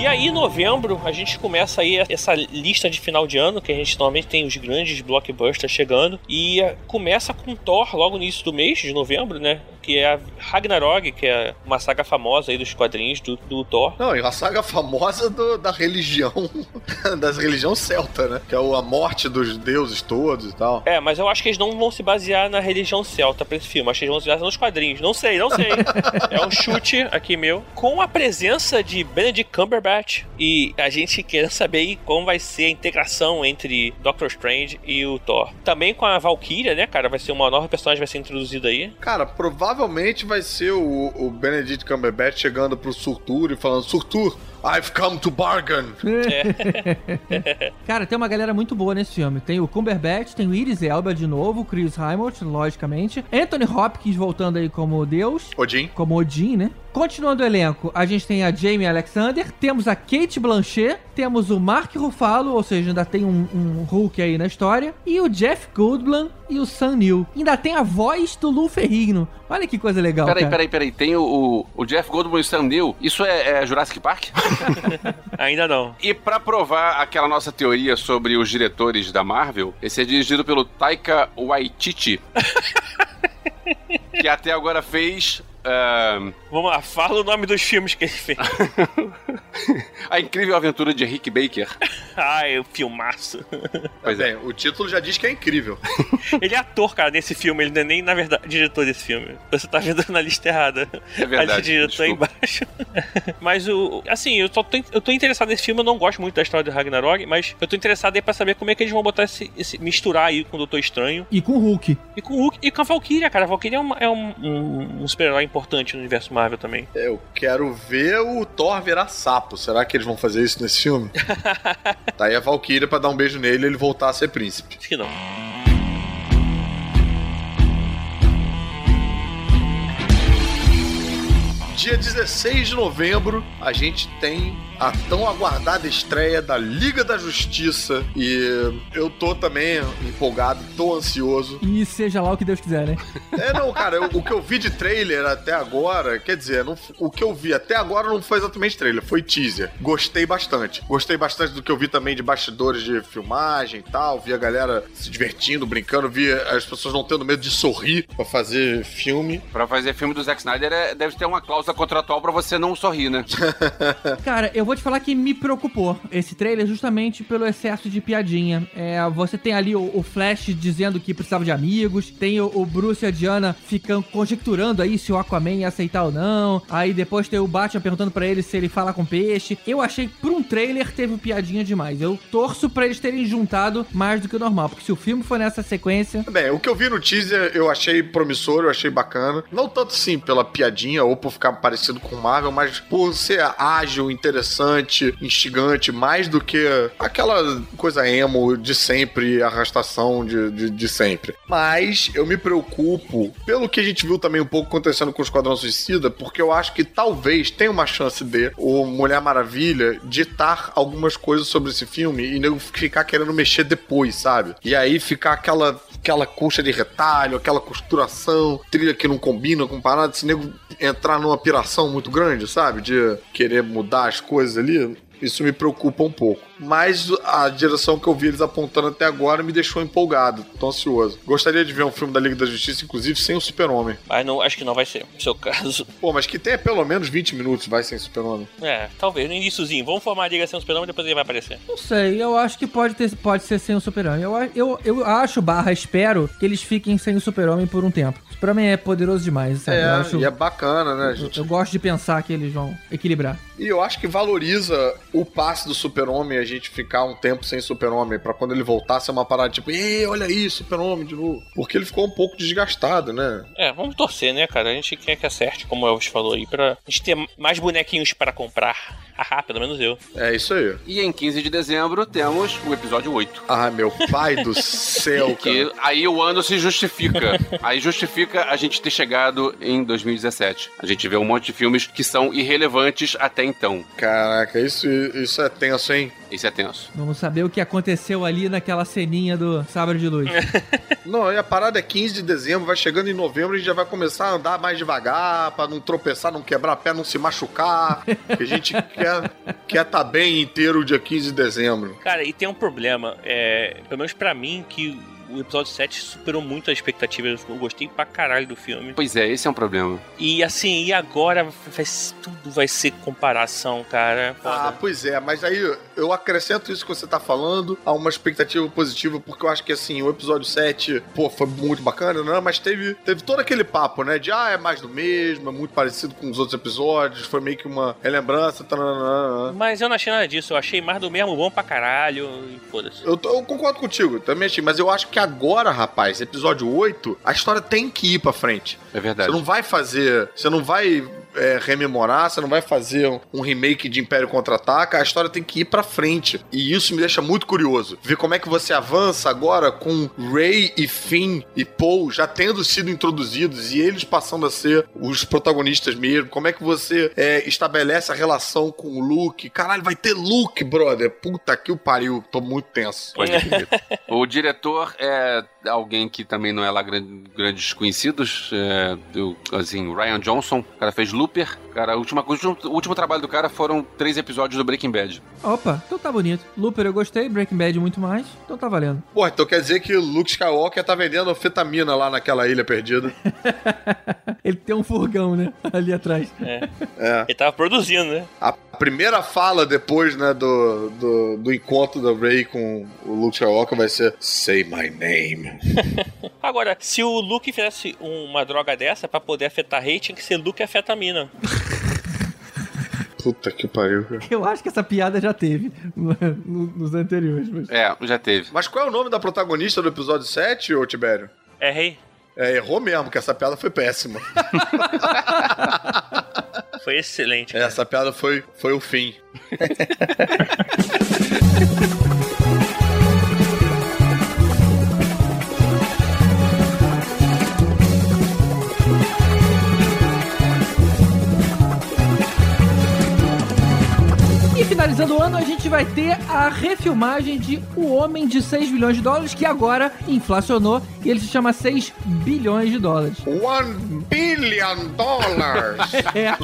E aí, em novembro, a gente começa aí essa lista de final de ano, que a gente normalmente tem os grandes blockbusters chegando. E começa com Thor logo no início do mês, de novembro, né? Que é a Ragnarok, que é uma saga famosa aí dos quadrinhos do, do Thor. Não, e a saga famosa do- da religião, das religião celta, né? Que é a morte dos deuses todos e tal. É, mas eu acho que eles não vão se basear na religião celta pra esse filme. Acho que eles vão se basear nos quadrinhos. Não sei, não sei. é um chute aqui meu. Com a presença de Benedict Cumberbatch. E a gente quer saber aí como vai ser a integração entre Doctor Strange e o Thor. Também com a Valkyria, né, cara? Vai ser uma nova personagem que vai ser introduzida aí. Cara, provavelmente vai ser o, o Benedict Cumberbatch chegando pro Surtur e falando: Surtur, I've come to bargain. Cara, tem uma galera muito boa nesse filme. Tem o Cumberbatch, tem o Iris Elba de novo, o Chris Hemsworth, logicamente. Anthony Hopkins voltando aí como Deus. Odin. Como Odin, né? Continuando o elenco, a gente tem a Jamie Alexander, temos a Kate Blanchett, temos o Mark Ruffalo, ou seja, ainda tem um, um Hulk aí na história, e o Jeff Goldblum e o Sam Neill. Ainda tem a voz do Lou Ferrigno. Olha que coisa legal, Peraí, cara. peraí, peraí. Tem o, o, o Jeff Goldblum e o Sam Neill. Isso é, é Jurassic Park? Ainda não. E pra provar aquela nossa teoria sobre os diretores da Marvel, esse é dirigido pelo Taika Waititi. que até agora fez. Vamos lá, fala o nome dos filmes que ele fez. a incrível aventura de Rick Baker. Ai, o filmaço. Pois é. O título já diz que é incrível. Ele é ator, cara, nesse filme. Ele não é nem, na verdade, diretor desse filme. Você tá vendo na lista errada. É verdade, A lista de diretor desculpa. embaixo. mas o. Assim, eu, só tô, eu tô interessado nesse filme. Eu não gosto muito da história do Ragnarok, mas eu tô interessado aí pra saber como é que eles vão botar esse. esse- misturar aí com o Doutor Estranho. E com o Hulk. E com o Hulk. E com a Valkyria, cara. A Valkyria é, uma- é um, um- um super-herói importante no universo Marvel também. Eu quero ver o Thor virar sapo. Será que eles vão fazer isso nesse filme? tá aí a Valkyria pra dar um beijo nele e ele voltar a ser príncipe. Acho que não. Dia 16 de novembro, a gente tem a tão aguardada estreia da Liga da Justiça. E eu tô também empolgado, tô ansioso. E seja lá o que Deus quiser, né? É, não, cara, eu- o que eu vi de trailer até agora, quer dizer, não o que eu vi até agora não foi exatamente trailer, foi teaser. Gostei bastante. Gostei bastante do que eu vi também de bastidores de filmagem e tal. Vi a galera se divertindo, brincando, vi as pessoas não tendo medo de sorrir pra fazer filme. Pra fazer filme do Zack Snyder é- deve ter uma cláusula contratual pra você não sorrir, né? Cara, eu vou te falar que me preocupou esse trailer justamente pelo excesso de piadinha. É, você tem ali o, o Flash dizendo que precisava de amigos, tem o, o Bruce e a Diana ficando conjecturando aí se o Aquaman ia aceitar ou não. Aí depois tem o Batman perguntando pra ele se ele fala com peixe. Eu achei por um trailer teve piadinha demais. Eu torço pra eles terem juntado mais do que o normal, porque se o filme for nessa sequência, Bem, o que eu vi no teaser eu achei promissor, eu achei bacana. Não tanto sim pela piadinha ou por ficar parecido com Marvel, mas por ser ágil, interessante, instigante, mais do que aquela coisa emo de sempre, arrastação de, de, de sempre. Mas eu me preocupo pelo que a gente viu também um pouco acontecendo com o Esquadrão Suicida, porque eu acho que talvez tenha uma chance de o Mulher Maravilha ditar algumas coisas sobre esse filme e nego ficar querendo mexer depois, sabe? E aí ficar aquela aquela colcha de retalho, aquela costuração, trilha que não combina com parada, esse nego entrar numa piração muito grande, sabe? De querer mudar as coisas ali. Isso me preocupa um pouco. Mas a direção que eu vi eles apontando até agora me deixou empolgado. Tô ansioso. Gostaria de ver um filme da Liga da Justiça, inclusive, sem o Super-Homem. Mas não, acho que não vai ser, no seu caso. Pô, mas que tenha pelo menos 20 minutos, vai sem Super-Homem. É, talvez, no iníciozinho. Vamos formar a liga sem o super depois ele vai aparecer. não sei, eu acho que pode, ter, pode ser sem o Super-Homem. Eu, eu, eu acho, barra, espero que eles fiquem sem o Super-Homem por um tempo. O Super-Homem é poderoso demais, sabe? eu, É, acho, e é bacana, né, eu, gente? eu gosto de pensar que eles vão equilibrar. E eu acho que valoriza o passe do Super-Homem. A gente gente ficar um tempo sem Super-Homem, pra quando ele voltar ser uma parada tipo, ei, olha aí, Super-Homem de novo. Porque ele ficou um pouco desgastado, né? É, vamos torcer, né, cara? A gente quer que acerte, como o Elvis falou aí, pra gente ter mais bonequinhos para comprar. Haha, pelo menos eu. É isso aí. E em 15 de dezembro temos o episódio 8. Ah, meu pai do céu, Que cara. aí o ano se justifica. aí justifica a gente ter chegado em 2017. A gente vê um monte de filmes que são irrelevantes até então. Caraca, isso, isso é tenso, hein? Isso é tenso. Vamos saber o que aconteceu ali naquela ceninha do Sabre de Luz. Não, e a parada é 15 de dezembro, vai chegando em novembro, a gente já vai começar a andar mais devagar, pra não tropeçar, não quebrar a pé, não se machucar. que a gente quer quer tá bem inteiro dia 15 de dezembro. Cara, e tem um problema, é, pelo menos pra mim, que o episódio 7 superou muito a expectativa. Eu gostei pra caralho do filme. Pois é, esse é um problema. E assim, e agora vai, tudo vai ser comparação, cara. Foda. Ah, pois é, mas aí eu acrescento isso que você tá falando a uma expectativa positiva, porque eu acho que assim, o episódio 7, pô, foi muito bacana, né? Mas teve, teve todo aquele papo, né? De ah, é mais do mesmo, é muito parecido com os outros episódios, foi meio que uma relembrança. taranã. Mas eu não achei nada disso, eu achei mais do mesmo bom pra caralho e foda-se. Eu, eu concordo contigo, também achei, mas eu acho que agora, rapaz, episódio 8, a história tem que ir pra frente. É verdade. Você não vai fazer. Você não vai é, rememorar, você não vai fazer um, um remake de Império Contra-Ataca, a história tem que ir pra frente. E isso me deixa muito curioso. Ver como é que você avança agora com Ray e Finn e Paul já tendo sido introduzidos e eles passando a ser os protagonistas mesmo. Como é que você é, estabelece a relação com o Luke? Caralho, vai ter Luke, brother. Puta que o pariu. Tô muito tenso. O diretor é alguém que também não é lá grande, grandes conhecidos. É, do, assim, Ryan Johnson. O cara fez Looper. Cara, o último, o último trabalho do cara foram três episódios do Breaking Bad. Opa, então tá bonito. Looper eu gostei, Breaking Bad muito mais, então tá valendo. Pô, então quer dizer que o Luke Skywalker tá vendendo anfetamina lá naquela ilha perdida. Ele tem um furgão, né? Ali atrás. É. É. Ele tava produzindo, né? A primeira fala depois, né, do, do, do encontro da Rey com o Luke Skywalker vai ser Say my name. Agora, se o Luke fizesse uma droga dessa pra poder afetar rei, tinha que ser Luke afetamina. Puta que pariu. cara. Eu acho que essa piada já teve no- no- nos anteriores. Mas... É, já teve. Mas qual é o nome da protagonista do episódio 7, ô Tibério? É rei. É, errou mesmo, que essa piada foi péssima. Foi excelente. É, essa piada foi, foi o fim. finalizando o ano, a gente vai ter a refilmagem de O Homem de 6 bilhões de dólares, que agora inflacionou e ele se chama 6 bilhões de dólares. One billion dollars! É.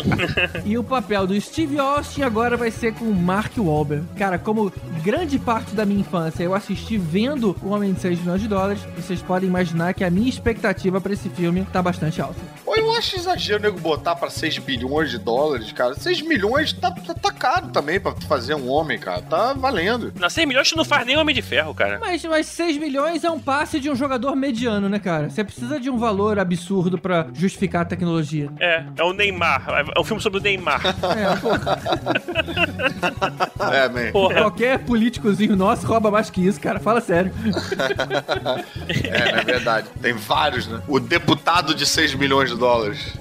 E o papel do Steve Austin agora vai ser com o Mark Wahlberg. Cara, como grande parte da minha infância eu assisti vendo O Homem de 6 bilhões de dólares, vocês podem imaginar que a minha expectativa pra esse filme tá bastante alta. Eu acho exagero o nego botar pra 6 bilhões de dólares, cara. 6 milhões tá, tá, tá caro também pra fazer um homem, cara. Tá valendo. Na 100 milhões tu não faz nem Homem de Ferro, cara. Mas, mas 6 milhões é um passe de um jogador mediano, né, cara? Você precisa de um valor absurdo pra justificar a tecnologia. É, é o Neymar. É um filme sobre o Neymar. É, porra. É, man. Porra. Qualquer políticozinho nosso rouba mais que isso, cara. Fala sério. É, não é verdade. Tem vários, né? O deputado de 6 milhões de dólares.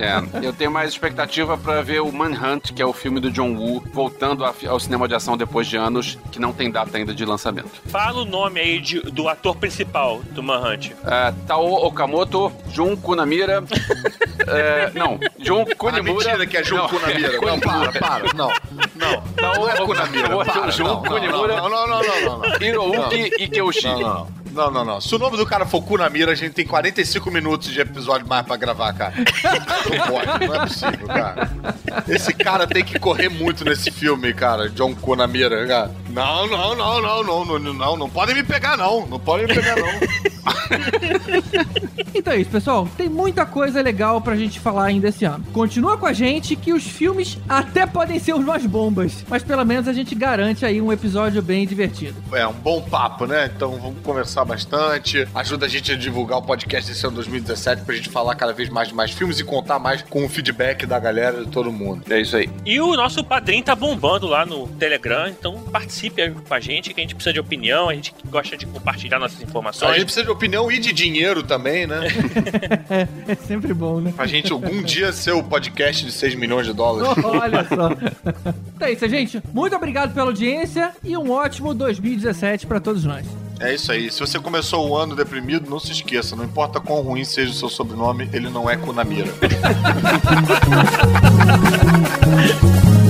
É, eu tenho mais expectativa pra ver o Manhunt, que é o filme do John Woo, voltando ao cinema de ação depois de anos, que não tem data ainda de lançamento. Fala o nome aí de- do ator principal do Manhunt. É, Tao Okamoto, Jun Kunamira. é, não, Jun Ah, Kunimura. mentira que é Jun Não, Kunamira. Não, para, para. Não, não. Tao Não é Kunamira. Para, Jun não, não, Kunimura, não, não, não, não, não, não. Hirouki Ikeuchi. Não, não. Não, não, não. Se o nome do cara for Kunamira, a gente tem 45 minutos de episódio mais pra gravar, cara. Não pode, não é possível, cara. Esse cara tem que correr muito nesse filme, cara. John Kunamira, cara. Não, não, não, não, não, não, não, não. Não podem me pegar, não. Não podem me pegar, não. Então é isso, pessoal. Tem muita coisa legal pra gente falar ainda esse ano. Continua com a gente que os filmes até podem ser umas bombas, mas pelo menos a gente garante aí um episódio bem divertido. É um bom papo, né? Então vamos conversar bastante. Ajuda a gente a divulgar o podcast desse ano 2017 pra gente falar cada vez mais de mais filmes e contar mais com o feedback da galera de todo mundo. É isso aí. E o nosso padrinho tá bombando lá no Telegram, então participe aí com a gente, que a gente precisa de opinião, a gente gosta de compartilhar nossas A informações. gente precisa de opinião e de dinheiro também, né? É sempre bom, né? Pra gente algum dia ser o podcast de 6 milhões de dólares. Olha só. Então é isso, gente. Muito obrigado pela audiência e um ótimo 2017 pra todos nós. É isso aí. Se você começou o ano deprimido, não se esqueça. Não importa quão ruim seja o seu sobrenome, ele não é Kunamira.